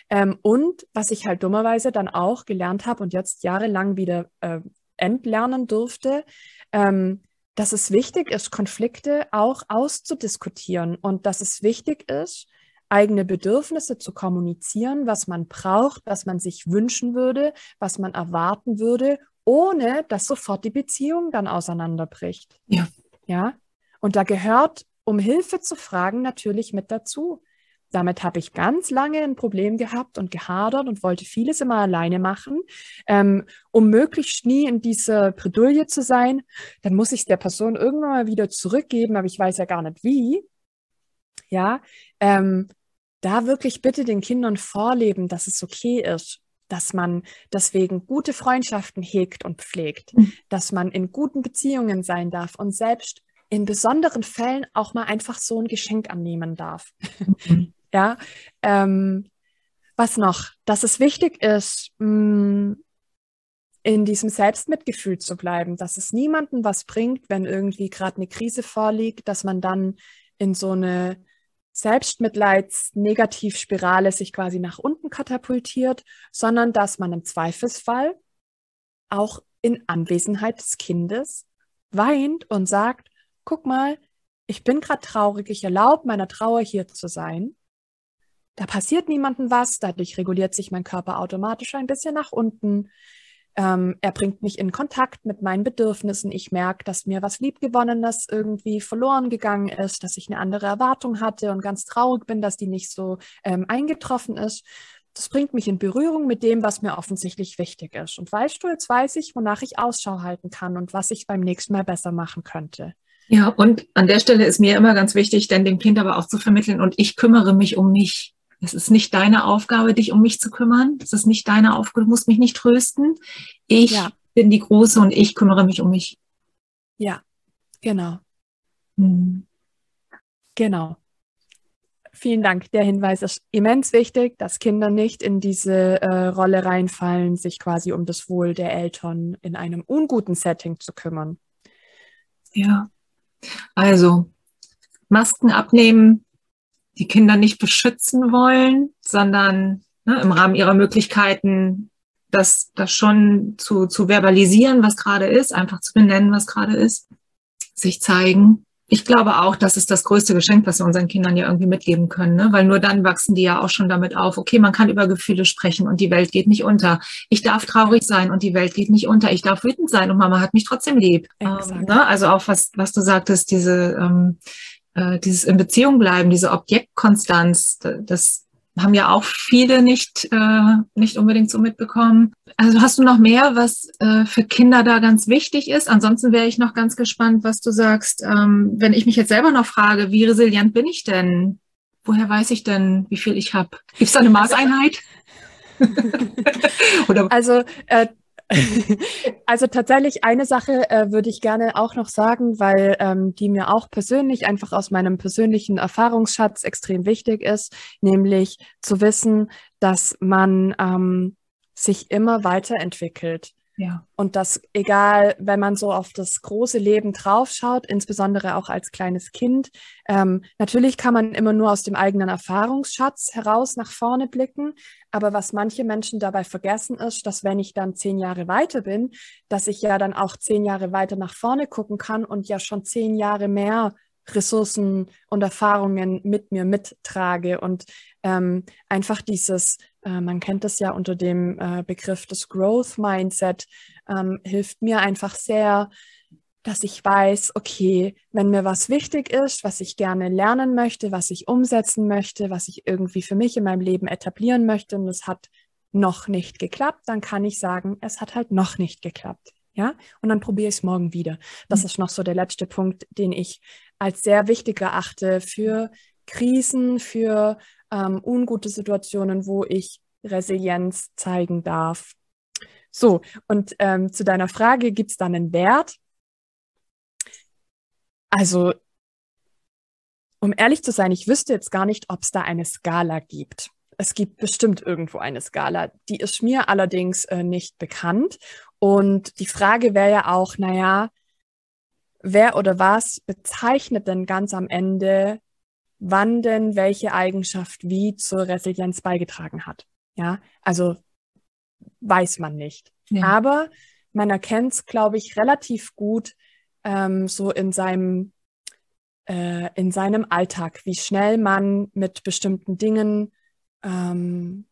Ähm, und was ich halt dummerweise dann auch gelernt habe und jetzt jahrelang wieder äh, entlernen durfte, ähm, dass es wichtig ist, Konflikte auch auszudiskutieren und dass es wichtig ist, eigene Bedürfnisse zu kommunizieren, was man braucht, was man sich wünschen würde, was man erwarten würde, ohne dass sofort die Beziehung dann auseinanderbricht. Ja. Ja. Und da gehört, um Hilfe zu fragen, natürlich mit dazu. Damit habe ich ganz lange ein Problem gehabt und gehadert und wollte vieles immer alleine machen, ähm, um möglichst nie in dieser Bredouille zu sein. Dann muss ich es der Person irgendwann mal wieder zurückgeben, aber ich weiß ja gar nicht wie ja, ähm, da wirklich bitte den Kindern vorleben, dass es okay ist, dass man deswegen gute Freundschaften hegt und pflegt, mhm. dass man in guten Beziehungen sein darf und selbst in besonderen Fällen auch mal einfach so ein Geschenk annehmen darf. Mhm. (laughs) ja, ähm, was noch? Dass es wichtig ist, mh, mm, in diesem Selbstmitgefühl zu bleiben, dass es niemandem was bringt, wenn irgendwie gerade eine Krise vorliegt, dass man dann in so eine Selbstmitleids-Negativspirale sich quasi nach unten katapultiert, sondern dass man im Zweifelsfall auch in Anwesenheit des Kindes weint und sagt, guck mal, ich bin gerade traurig, ich erlaube meiner Trauer hier zu sein. Da passiert niemandem was, dadurch reguliert sich mein Körper automatisch ein bisschen nach unten. Ähm, er bringt mich in Kontakt mit meinen Bedürfnissen. Ich merke, dass mir was Liebgewonnenes irgendwie verloren gegangen ist, dass ich eine andere Erwartung hatte und ganz traurig bin, dass die nicht so ähm, eingetroffen ist. Das bringt mich in Berührung mit dem, was mir offensichtlich wichtig ist. Und weißt du, jetzt weiß ich, wonach ich Ausschau halten kann und was ich beim nächsten Mal besser machen könnte. Ja, und an der Stelle ist mir immer ganz wichtig, denn dem Kind aber auch zu vermitteln, und ich kümmere mich um mich. Es ist nicht deine Aufgabe, dich um mich zu kümmern. Es ist nicht deine Aufgabe, du musst mich nicht trösten. Ich ja. bin die Große und ich kümmere mich um mich. Ja, genau. Hm. Genau. Vielen Dank. Der Hinweis ist immens wichtig, dass Kinder nicht in diese äh, Rolle reinfallen, sich quasi um das Wohl der Eltern in einem unguten Setting zu kümmern. Ja. Also Masken abnehmen, die Kinder nicht beschützen wollen, sondern ne, im Rahmen ihrer Möglichkeiten das, das schon zu, zu verbalisieren, was gerade ist, einfach zu benennen, was gerade ist, sich zeigen. Ich glaube auch, das ist das größte Geschenk, was wir unseren Kindern ja irgendwie mitgeben können, ne? weil nur dann wachsen die ja auch schon damit auf, okay, man kann über Gefühle sprechen und die Welt geht nicht unter. Ich darf traurig sein und die Welt geht nicht unter. Ich darf wütend sein und Mama hat mich trotzdem lieb. Ähm, ne? Also auch was, was du sagtest, diese, ähm, äh, dieses in Beziehung bleiben, diese Objektkonstanz, das haben ja auch viele nicht, äh, nicht unbedingt so mitbekommen. Also hast du noch mehr, was äh, für Kinder da ganz wichtig ist? Ansonsten wäre ich noch ganz gespannt, was du sagst. Ähm, wenn ich mich jetzt selber noch frage, wie resilient bin ich denn? Woher weiß ich denn, wie viel ich habe? Gibt es da eine Maßeinheit? (laughs) (laughs) also äh, (laughs) also tatsächlich eine Sache äh, würde ich gerne auch noch sagen, weil ähm, die mir auch persönlich einfach aus meinem persönlichen Erfahrungsschatz extrem wichtig ist, nämlich zu wissen, dass man ähm, sich immer weiterentwickelt. Ja. Und das, egal, wenn man so auf das große Leben draufschaut, insbesondere auch als kleines Kind, ähm, natürlich kann man immer nur aus dem eigenen Erfahrungsschatz heraus nach vorne blicken. Aber was manche Menschen dabei vergessen ist, dass wenn ich dann zehn Jahre weiter bin, dass ich ja dann auch zehn Jahre weiter nach vorne gucken kann und ja schon zehn Jahre mehr Ressourcen und Erfahrungen mit mir mittrage und ähm, einfach dieses äh, man kennt das ja unter dem äh, Begriff des Growth Mindset, ähm, hilft mir einfach sehr, dass ich weiß, okay, wenn mir was wichtig ist, was ich gerne lernen möchte, was ich umsetzen möchte, was ich irgendwie für mich in meinem Leben etablieren möchte und es hat noch nicht geklappt, dann kann ich sagen, es hat halt noch nicht geklappt. Ja, und dann probiere ich es morgen wieder. Das mhm. ist noch so der letzte Punkt, den ich als sehr wichtig erachte für Krisen, für ähm, ungute Situationen, wo ich Resilienz zeigen darf. So, und ähm, zu deiner Frage, gibt es da einen Wert? Also, um ehrlich zu sein, ich wüsste jetzt gar nicht, ob es da eine Skala gibt. Es gibt bestimmt irgendwo eine Skala. Die ist mir allerdings äh, nicht bekannt. Und die Frage wäre ja auch, naja, wer oder was bezeichnet denn ganz am Ende wann denn welche Eigenschaft wie zur Resilienz beigetragen hat. Ja, also weiß man nicht. Ja. Aber man erkennt es, glaube ich, relativ gut ähm, so in seinem, äh, in seinem Alltag, wie schnell man mit bestimmten Dingen ähm,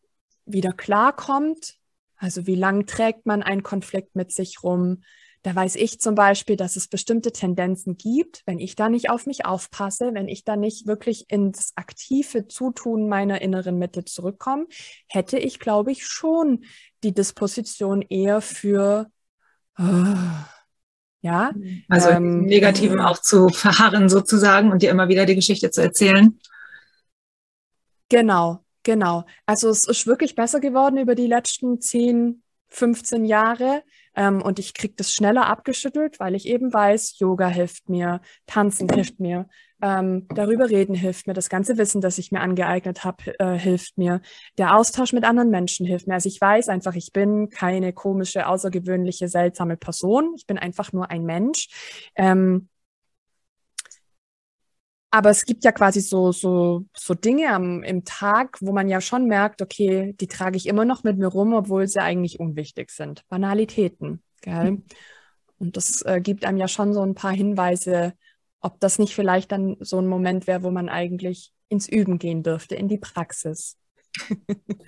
wieder klarkommt. Also wie lang trägt man einen Konflikt mit sich rum? Da weiß ich zum Beispiel, dass es bestimmte Tendenzen gibt, wenn ich da nicht auf mich aufpasse, wenn ich da nicht wirklich ins aktive Zutun meiner inneren Mitte zurückkomme, hätte ich, glaube ich, schon die Disposition eher für oh, ja. Also ähm, Negativen auch zu verharren sozusagen und dir immer wieder die Geschichte zu erzählen. Genau, genau. Also es ist wirklich besser geworden über die letzten 10, 15 Jahre. Ähm, und ich kriege das schneller abgeschüttelt, weil ich eben weiß, Yoga hilft mir, Tanzen hilft mir, ähm, darüber reden hilft mir, das ganze Wissen, das ich mir angeeignet habe, äh, hilft mir, der Austausch mit anderen Menschen hilft mir. Also ich weiß einfach, ich bin keine komische, außergewöhnliche, seltsame Person. Ich bin einfach nur ein Mensch. Ähm, aber es gibt ja quasi so, so, so Dinge am, im Tag, wo man ja schon merkt, okay, die trage ich immer noch mit mir rum, obwohl sie eigentlich unwichtig sind. Banalitäten, gell? Und das äh, gibt einem ja schon so ein paar Hinweise, ob das nicht vielleicht dann so ein Moment wäre, wo man eigentlich ins Üben gehen dürfte, in die Praxis.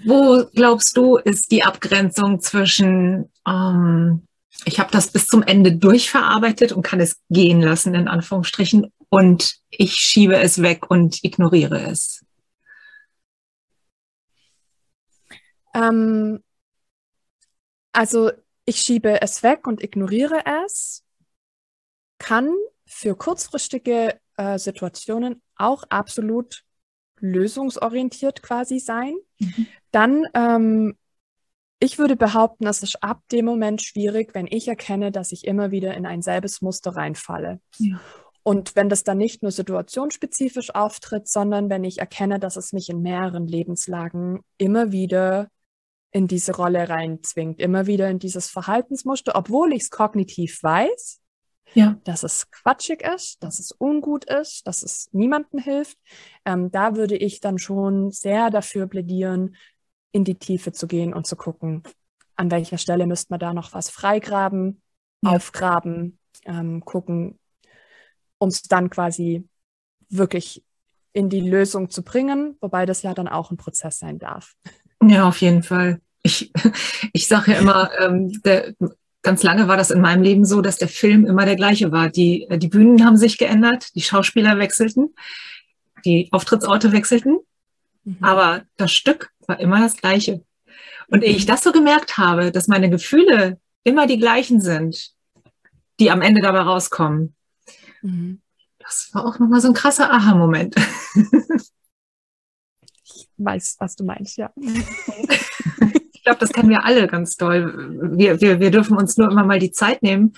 Wo glaubst du, ist die Abgrenzung zwischen, ähm, ich habe das bis zum Ende durchverarbeitet und kann es gehen lassen, in Anführungsstrichen, und ich schiebe es weg und ignoriere es? Ähm, also ich schiebe es weg und ignoriere es, kann für kurzfristige äh, Situationen auch absolut lösungsorientiert quasi sein. Mhm. Dann, ähm, ich würde behaupten, es ist ab dem Moment schwierig, wenn ich erkenne, dass ich immer wieder in ein selbes Muster reinfalle. Ja. Und wenn das dann nicht nur situationsspezifisch auftritt, sondern wenn ich erkenne, dass es mich in mehreren Lebenslagen immer wieder in diese Rolle reinzwingt, immer wieder in dieses Verhaltensmuster, obwohl ich es kognitiv weiß, ja. dass es quatschig ist, dass es ungut ist, dass es niemandem hilft. Ähm, da würde ich dann schon sehr dafür plädieren, in die Tiefe zu gehen und zu gucken, an welcher Stelle müsste man da noch was freigraben, ja. aufgraben, ähm, gucken, um es dann quasi wirklich in die Lösung zu bringen, wobei das ja dann auch ein Prozess sein darf. Ja, auf jeden Fall. Ich, (laughs) ich sage ja immer, ähm, der, ganz lange war das in meinem Leben so, dass der Film immer der gleiche war. Die, äh, die Bühnen haben sich geändert, die Schauspieler wechselten, die Auftrittsorte wechselten, mhm. aber das Stück war immer das gleiche. Und ehe ich das so gemerkt habe, dass meine Gefühle immer die gleichen sind, die am Ende dabei rauskommen, mhm. das war auch nochmal so ein krasser Aha-Moment. ich weiß, was du meinst, ja. glaube, das kennen wir alle ganz doll. Wir, wir, wir dürfen uns nur immer mal die Zeit nehmen,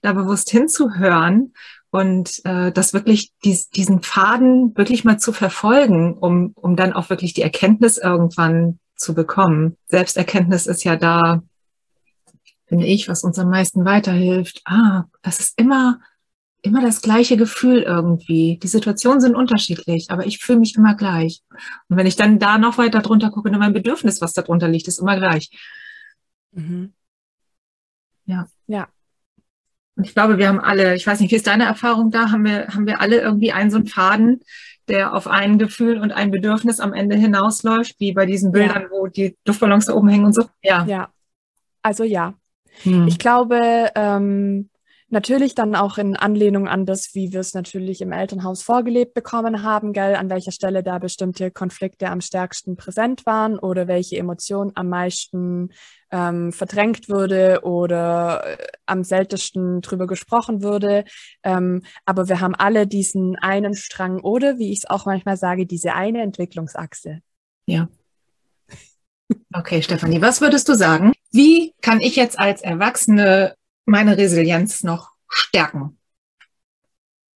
da bewusst hinzuhören und äh, das wirklich dies, diesen Faden wirklich mal zu verfolgen, um, um dann auch wirklich die Erkenntnis irgendwann zu bekommen. Selbsterkenntnis ist ja da, finde ich, was uns am meisten weiterhilft. Ah, das ist immer immer das gleiche Gefühl irgendwie. Die Situationen sind unterschiedlich, aber ich fühle mich immer gleich. Und wenn ich dann da noch weiter drunter gucke, nur mein Bedürfnis, was da drunter liegt, ist immer gleich. Mhm. Ja. Ja. Und ich glaube, wir haben alle, ich weiß nicht, wie ist deine Erfahrung da? Haben wir, haben wir alle irgendwie einen so einen Faden, der auf ein Gefühl und ein Bedürfnis am Ende hinausläuft, wie bei diesen Bildern, ja. wo die Luftballons da oben hängen und so? Ja. Ja. Also ja. Hm. Ich glaube, ähm, Natürlich dann auch in Anlehnung an das, wie wir es natürlich im Elternhaus vorgelebt bekommen haben, gell, an welcher Stelle da bestimmte Konflikte am stärksten präsent waren oder welche Emotion am meisten ähm, verdrängt würde oder äh, am seltensten drüber gesprochen würde. Ähm, aber wir haben alle diesen einen Strang oder, wie ich es auch manchmal sage, diese eine Entwicklungsachse. Ja. Okay, Stefanie, was würdest du sagen? Wie kann ich jetzt als Erwachsene meine Resilienz noch stärken?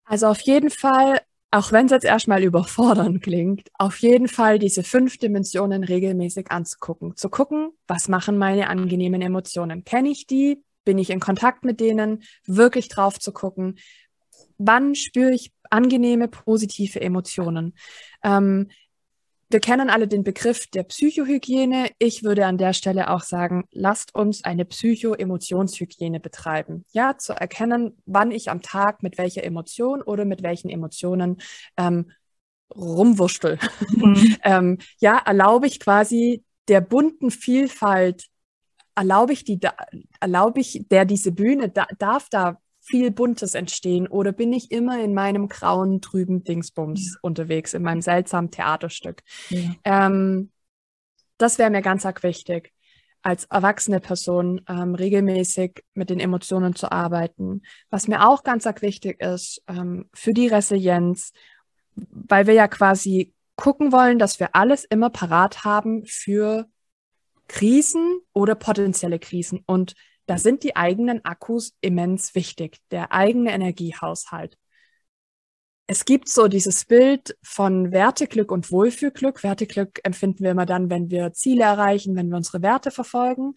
Also auf jeden Fall, auch wenn es jetzt erstmal überfordernd klingt, auf jeden Fall diese fünf Dimensionen regelmäßig anzugucken. Zu gucken, was machen meine angenehmen Emotionen? Kenne ich die? Bin ich in Kontakt mit denen? Wirklich drauf zu gucken. Wann spüre ich angenehme, positive Emotionen? Ähm, wir kennen alle den Begriff der Psychohygiene. Ich würde an der Stelle auch sagen, lasst uns eine Psycho-Emotionshygiene betreiben. Ja, zu erkennen, wann ich am Tag mit welcher Emotion oder mit welchen Emotionen ähm, rumwurschtel. Mhm. (laughs) ähm, ja, erlaube ich quasi der bunten Vielfalt, erlaube ich die, erlaube ich der diese Bühne, da, darf da viel Buntes entstehen oder bin ich immer in meinem grauen, trüben Dingsbums ja. unterwegs, in meinem seltsamen Theaterstück? Ja. Ähm, das wäre mir ganz arg wichtig, als erwachsene Person ähm, regelmäßig mit den Emotionen zu arbeiten. Was mir auch ganz arg wichtig ist ähm, für die Resilienz, weil wir ja quasi gucken wollen, dass wir alles immer parat haben für Krisen oder potenzielle Krisen. Und da sind die eigenen Akkus immens wichtig, der eigene Energiehaushalt. Es gibt so dieses Bild von Werteglück und Wohlfühlglück. Werteglück empfinden wir immer dann, wenn wir Ziele erreichen, wenn wir unsere Werte verfolgen.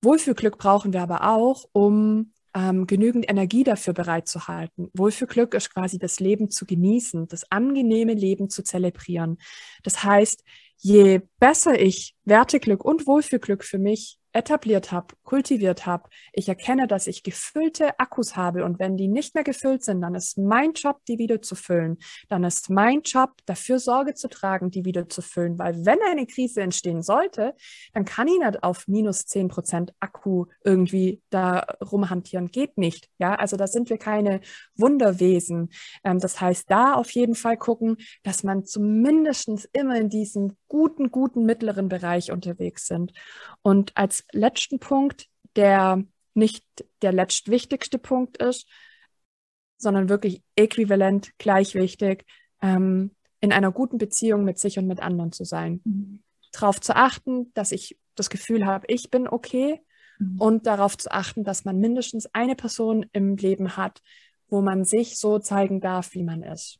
Wohlfühlglück brauchen wir aber auch, um ähm, genügend Energie dafür bereitzuhalten. Wohlfühlglück ist quasi das Leben zu genießen, das angenehme Leben zu zelebrieren. Das heißt, je besser ich Werteglück und Wohlfühlglück für mich etabliert habe, kultiviert habe, ich erkenne, dass ich gefüllte Akkus habe und wenn die nicht mehr gefüllt sind, dann ist mein Job, die wieder zu füllen. Dann ist mein Job, dafür Sorge zu tragen, die wieder zu füllen, weil wenn eine Krise entstehen sollte, dann kann ich nicht auf minus zehn Prozent Akku irgendwie da rumhantieren. Geht nicht. Ja, also da sind wir keine Wunderwesen. Ähm, das heißt, da auf jeden Fall gucken, dass man zumindest immer in diesem guten, guten mittleren Bereich unterwegs sind. Und als letzten Punkt, der nicht der letztwichtigste Punkt ist, sondern wirklich äquivalent gleich wichtig, ähm, in einer guten Beziehung mit sich und mit anderen zu sein. Mhm. Darauf zu achten, dass ich das Gefühl habe, ich bin okay mhm. und darauf zu achten, dass man mindestens eine Person im Leben hat, wo man sich so zeigen darf, wie man ist.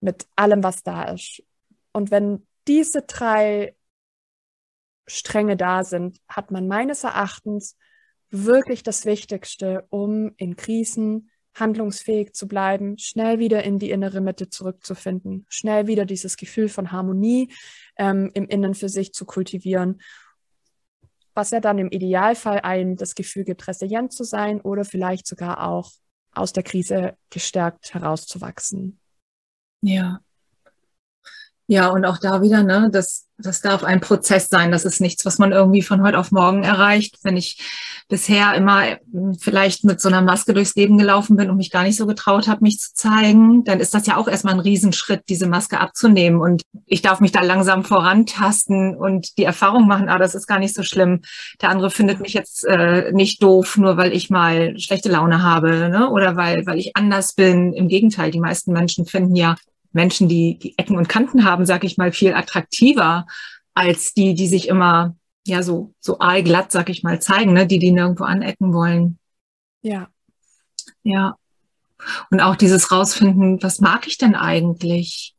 Mit allem, was da ist. Und wenn diese drei Stränge da sind, hat man meines Erachtens wirklich das Wichtigste, um in Krisen handlungsfähig zu bleiben, schnell wieder in die innere Mitte zurückzufinden, schnell wieder dieses Gefühl von Harmonie ähm, im Innen für sich zu kultivieren, was ja dann im Idealfall einem das Gefühl gibt, resilient zu sein oder vielleicht sogar auch aus der Krise gestärkt herauszuwachsen. Ja, ja, und auch da wieder, ne, das, das darf ein Prozess sein. Das ist nichts, was man irgendwie von heute auf morgen erreicht. Wenn ich bisher immer hm, vielleicht mit so einer Maske durchs Leben gelaufen bin und mich gar nicht so getraut habe, mich zu zeigen, dann ist das ja auch erstmal ein Riesenschritt, diese Maske abzunehmen. Und ich darf mich da langsam vorantasten und die Erfahrung machen, ah, das ist gar nicht so schlimm. Der andere findet mich jetzt äh, nicht doof, nur weil ich mal schlechte Laune habe, ne? Oder weil, weil ich anders bin. Im Gegenteil, die meisten Menschen finden ja Menschen, die, die Ecken und Kanten haben, sag ich mal, viel attraktiver als die, die sich immer ja so so aalglatt, sag ich mal, zeigen, ne? die die nirgendwo anecken wollen. Ja. Ja. Und auch dieses rausfinden, was mag ich denn eigentlich?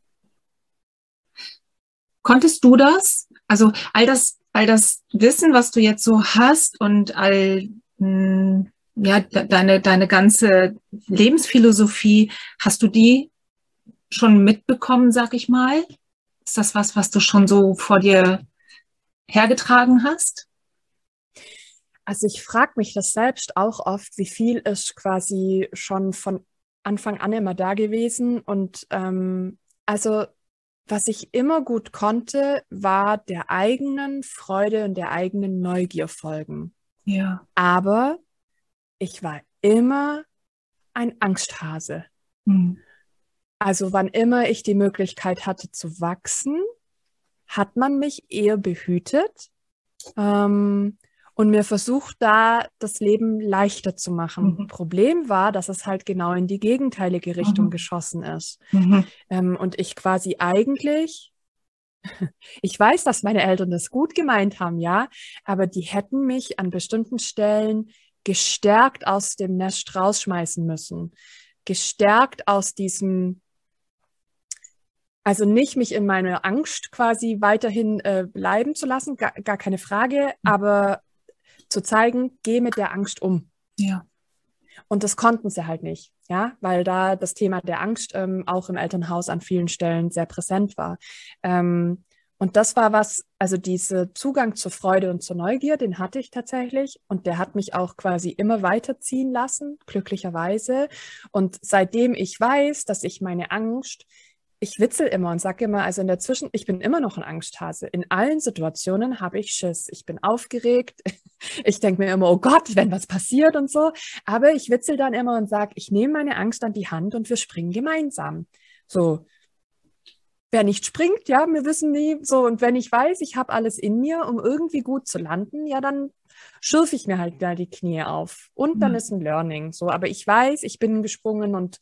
Konntest du das? Also all das, all das Wissen, was du jetzt so hast und all mh, hm, ja deine deine ganze Lebensphilosophie, hast du die schon mitbekommen, sag ich mal? Ist das was, was du schon so vor dir hergetragen hast? Also ich frage mich das selbst auch oft, wie viel ist quasi schon von Anfang an immer da gewesen. Und ähm, also was ich immer gut konnte, war der eigenen Freude und der eigenen Neugier folgen. Ja. Aber ich war immer ein Angsthase. Hm. Also wann immer ich die Möglichkeit hatte zu wachsen, hat man mich eher behütet ähm, und mir versucht, da das Leben leichter zu machen. Mhm. Problem war, dass es halt genau in die gegenteilige Richtung mhm. geschossen ist. Mhm. Ähm, und ich quasi eigentlich, (laughs) ich weiß, dass meine Eltern das gut gemeint haben, ja, aber die hätten mich an bestimmten Stellen gestärkt aus dem Nest rausschmeißen müssen. Gestärkt aus diesem also nicht mich in meiner Angst quasi weiterhin äh, bleiben zu lassen, gar, gar keine Frage, mhm. aber zu zeigen, geh mit der Angst um. Ja. Und das konnten sie halt nicht, ja, weil da das Thema der Angst ähm, auch im Elternhaus an vielen Stellen sehr präsent war. Ähm, und das war was, also dieser Zugang zur Freude und zur Neugier, den hatte ich tatsächlich. Und der hat mich auch quasi immer weiterziehen lassen, glücklicherweise. Und seitdem ich weiß, dass ich meine Angst ich witzel immer und sage immer, also in der Zwischen, ich bin immer noch ein Angsthase. In allen Situationen habe ich Schiss. Ich bin aufgeregt. (laughs) Ich denke mir immer, oh Gott, wenn was passiert und so. Aber ich witzel dann immer und sage, ich nehme meine Angst an die Hand und wir springen gemeinsam. So, wer nicht springt, ja, wir wissen nie so. Und wenn ich weiß, ich habe alles in mir, um irgendwie gut zu landen, ja, dann schürfe ich mir halt da die Knie auf. Und dann mhm. ist ein Learning. So, aber ich weiß, ich bin gesprungen und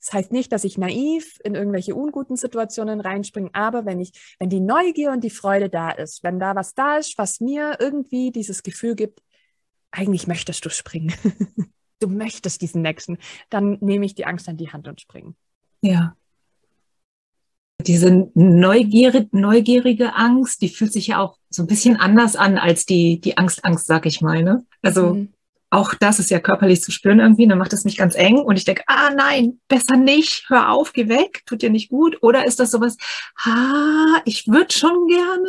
das heißt nicht, dass ich naiv in irgendwelche unguten Situationen reinspringe, aber wenn ich, wenn die Neugier und die Freude da ist, wenn da was da ist, was mir irgendwie dieses Gefühl gibt, eigentlich möchtest du springen. (laughs) du möchtest diesen nächsten, dann nehme ich die Angst an die Hand und springe. Ja diese neugierige, neugierige Angst, die fühlt sich ja auch so ein bisschen anders an als die, die Angst, Angst, sag ich mal. Ne? Also mhm. auch das ist ja körperlich zu spüren irgendwie, dann macht es mich ganz eng und ich denke, ah nein, besser nicht, hör auf, geh weg, tut dir nicht gut. Oder ist das sowas, ah, ich würde schon gerne.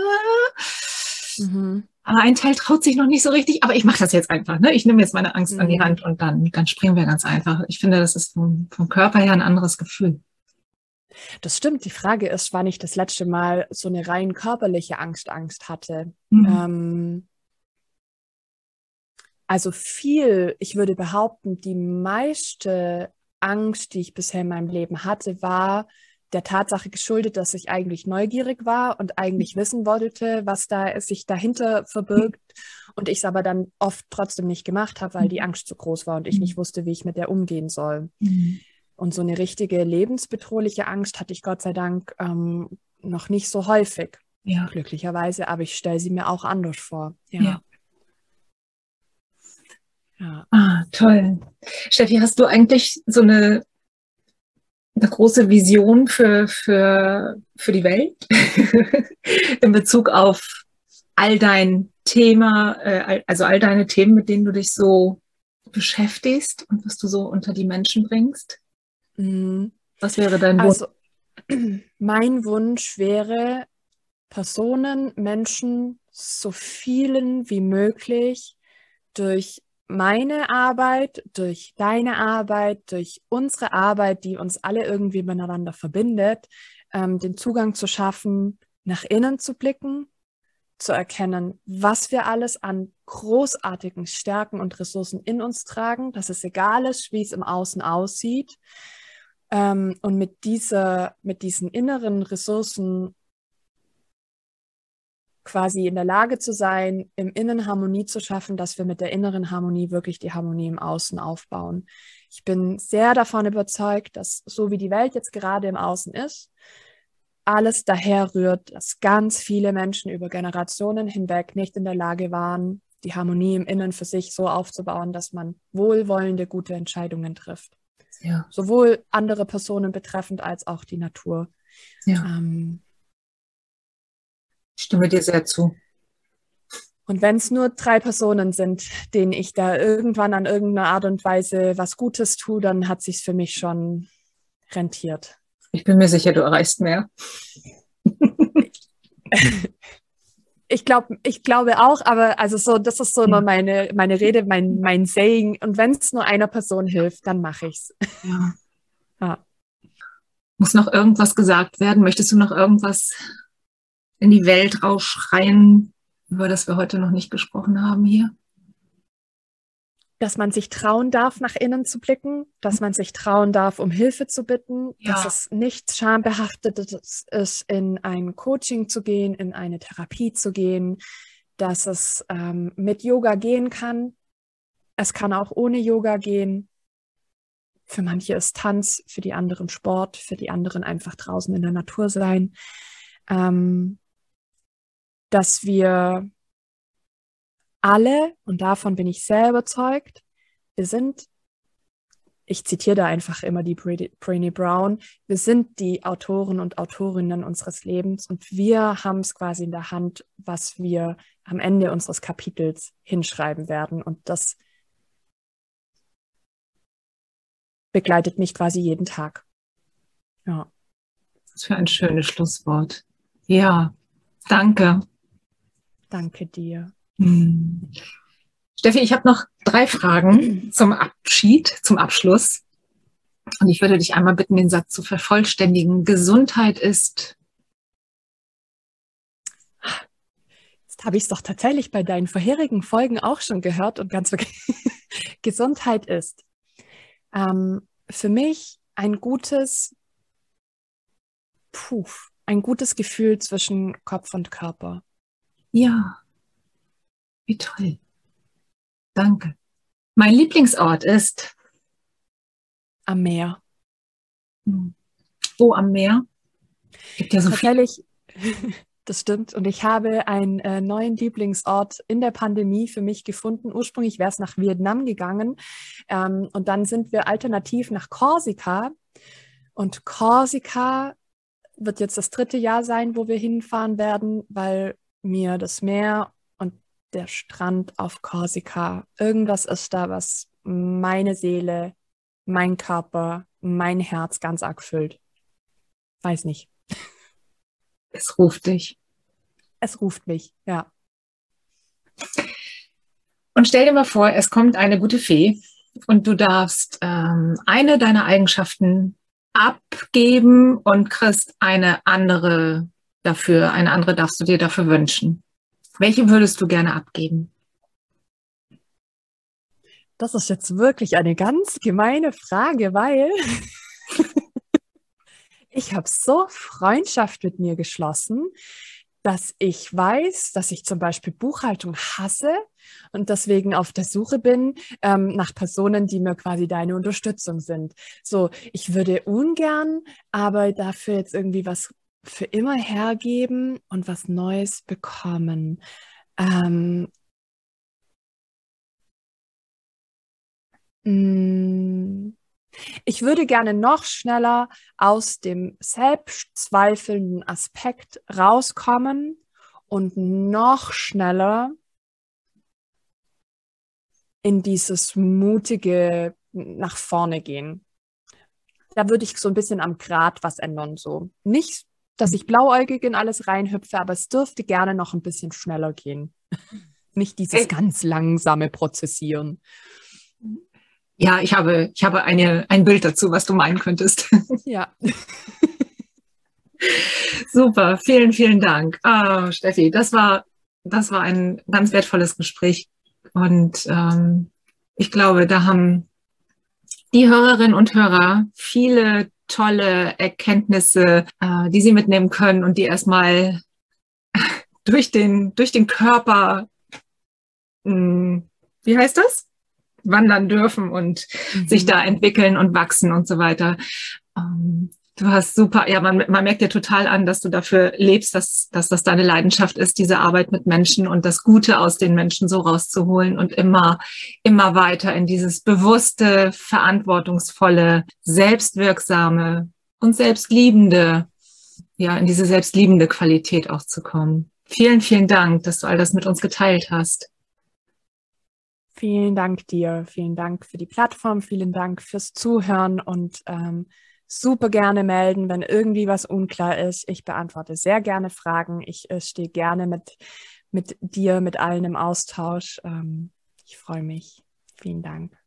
Mhm. aber ein Teil traut sich noch nicht so richtig, aber ich mache das jetzt einfach. Ne? Ich nehme jetzt meine Angst mhm. an die mhm. Hand und dann, dann springen wir ganz einfach. Ich finde, das ist vom, vom Körper her ein anderes Gefühl. Das stimmt. Die Frage ist, wann ich das letzte Mal so eine rein körperliche Angst, Angst hatte. Mhm. Ähm, also viel, ich würde behaupten, die meiste Angst, die ich bisher in meinem Leben hatte, war der Tatsache geschuldet, dass ich eigentlich neugierig war und eigentlich mhm. wissen wollte, was da sich dahinter verbirgt und ich es aber dann oft trotzdem nicht gemacht habe, weil die mhm. Angst zu groß war und ich nicht mhm. wusste, wie ich mit der umgehen soll. Und so eine richtige lebensbedrohliche Angst hatte ich Gott sei Dank ähm, noch nicht so häufig. Ja. Glücklicherweise, aber ich stelle sie mir auch anders vor. Ja. ja. ja. Ah, toll. Steffi, hast du eigentlich so eine eine große Vision für, für, für die Welt (laughs) in Bezug auf all dein Thema, äh, also all deine Themen, mit denen du dich so beschäftigst und was du so unter die Menschen bringst? Mhm. Was wäre dein Wunsch? Also, (clears throat) mein Wunsch wäre, Personen, Menschen, so vielen wie möglich durch meine Arbeit, durch deine Arbeit, durch unsere Arbeit, die uns alle irgendwie miteinander verbindet, ähm, den Zugang zu schaffen, nach innen zu blicken, zu erkennen, was wir alles an großartigen Stärken und Ressourcen in uns tragen, dass es egal ist, wie es im Außen aussieht. Ähm, und mit, dieser, mit diesen inneren Ressourcen quasi in der Lage zu sein, im Innen Harmonie zu schaffen, dass wir mit der inneren Harmonie wirklich die Harmonie im Außen aufbauen. Ich bin sehr davon überzeugt, dass so wie die Welt jetzt gerade im Außen ist, alles daher rührt, dass ganz viele Menschen über Generationen hinweg nicht in der Lage waren, die Harmonie im Innen für sich so aufzubauen, dass man wohlwollende, gute Entscheidungen trifft. Ja. Sowohl andere Personen betreffend als auch die Natur. Ja. Ähm, ich stimme dir sehr zu. Und wenn es nur drei Personen sind, denen ich da irgendwann an irgendeine Art und Weise was Gutes tue, dann hat sich für mich schon rentiert. Ich bin mir sicher, du erreichst mehr. (laughs) ich glaube, ich glaube auch, aber also so, das ist so immer meine, meine Rede, mein, mein Saying. Und wenn es nur einer Person hilft, dann mache ich's. Ja. (laughs) ja. Muss noch irgendwas gesagt werden? Möchtest du noch irgendwas in die Welt rausschreien, über das wir heute noch nicht gesprochen haben hier? Dass man sich trauen darf, nach innen zu blicken, dass man sich trauen darf, um Hilfe zu bitten, ja. dass es nicht schambehaftet ist, in ein Coaching zu gehen, in eine Therapie zu gehen, dass es ähm, mit Yoga gehen kann. Es kann auch ohne Yoga gehen. Für manche ist Tanz, für die anderen Sport, für die anderen einfach draußen in der Natur sein. Ähm, dass wir alle, und davon bin ich sehr überzeugt, wir sind, ich zitiere da einfach immer die Brainy Brown, wir sind die Autoren und Autorinnen unseres Lebens und wir haben es quasi in der Hand, was wir am Ende unseres Kapitels hinschreiben werden. Und das begleitet mich quasi jeden Tag. Ja. Was für ein schönes Schlusswort. Ja, danke. Danke dir. Hm. Steffi, ich habe noch drei Fragen zum Abschied, zum Abschluss. Und ich würde dich einmal bitten, den Satz zu vervollständigen. Gesundheit ist. Jetzt habe ich es doch tatsächlich bei deinen vorherigen Folgen auch schon gehört und ganz wirklich. (laughs) Gesundheit ist ähm, für mich ein gutes, puh, ein gutes Gefühl zwischen Kopf und Körper. Ja, wie toll. Danke. Mein Lieblingsort ist am Meer. Hm. Wo am Meer? Gibt ja so Tatsächlich, (laughs) das stimmt. Und ich habe einen äh, neuen Lieblingsort in der Pandemie für mich gefunden. Ursprünglich wäre es nach Vietnam gegangen. Ähm, und dann sind wir alternativ nach Korsika. Und Korsika wird jetzt das dritte Jahr sein, wo wir hinfahren werden, weil mir das Meer der Strand auf Korsika, irgendwas ist da, was meine Seele, mein Körper, mein Herz ganz arg füllt. Weiß nicht. Es ruft dich. Es ruft mich, ja. Und stell dir mal vor, es kommt eine gute Fee und du darfst ähm, eine deiner Eigenschaften abgeben und kriegst eine andere dafür, eine andere darfst du dir dafür wünschen. Welche würdest du gerne abgeben? Das ist jetzt wirklich eine ganz gemeine Frage, weil (laughs) ich habe so Freundschaft mit mir geschlossen, dass ich weiß, dass ich zum Beispiel Buchhaltung hasse und deswegen auf der Suche bin ähm, nach Personen, die mir quasi deine Unterstützung sind. So, ich würde ungern, aber dafür jetzt irgendwie was für immer hergeben und was Neues bekommen. Ähm, mm, ich würde gerne noch schneller aus dem selbstzweifelnden Aspekt rauskommen und noch schneller in dieses mutige nach vorne gehen. Da würde ich so ein bisschen am Grad was ändern. So nicht, dass ich blauäugig in alles reinhüpfe, aber es dürfte gerne noch ein bisschen schneller gehen. (laughs) nicht dieses ganz langsame Prozessieren. Ja, ich habe, ich habe eine, ein Bild dazu, was du meinen könntest. (laughs) Ja. (laughs) Super, vielen, vielen Dank. Oh, Steffi, das war, das war ein ganz wertvolles Gespräch. Und ähm, ich glaube, da haben die Hörerinnen und Hörer viele tolle Erkenntnisse, äh, die sie mitnehmen können und die erstmal (laughs) durch den, durch den Körper, mh, hm, wie heißt das? wandern dürfen und mhm. sich da entwickeln und wachsen und so weiter. Ähm, du hast super, ja, man, man merkt dir total an, dass du dafür lebst, dass, dass das deine Leidenschaft ist, diese Arbeit mit Menschen und das Gute aus den Menschen so rauszuholen und immer, immer weiter in dieses bewusste, verantwortungsvolle, selbstwirksame und selbstliebende, ja, in diese selbstliebende Qualität auch zu kommen. Vielen, vielen Dank, dass du all das mit uns geteilt hast. Vielen Dank dir, vielen Dank für die Plattform, vielen Dank fürs Zuhören und ähm, super gerne melden, wenn irgendwie was unklar ist. Ich beantworte sehr gerne Fragen. Ich äh, stehe gerne mit, mit dir, mit allen im Austausch. Ähm, ich freue mich. Vielen Dank.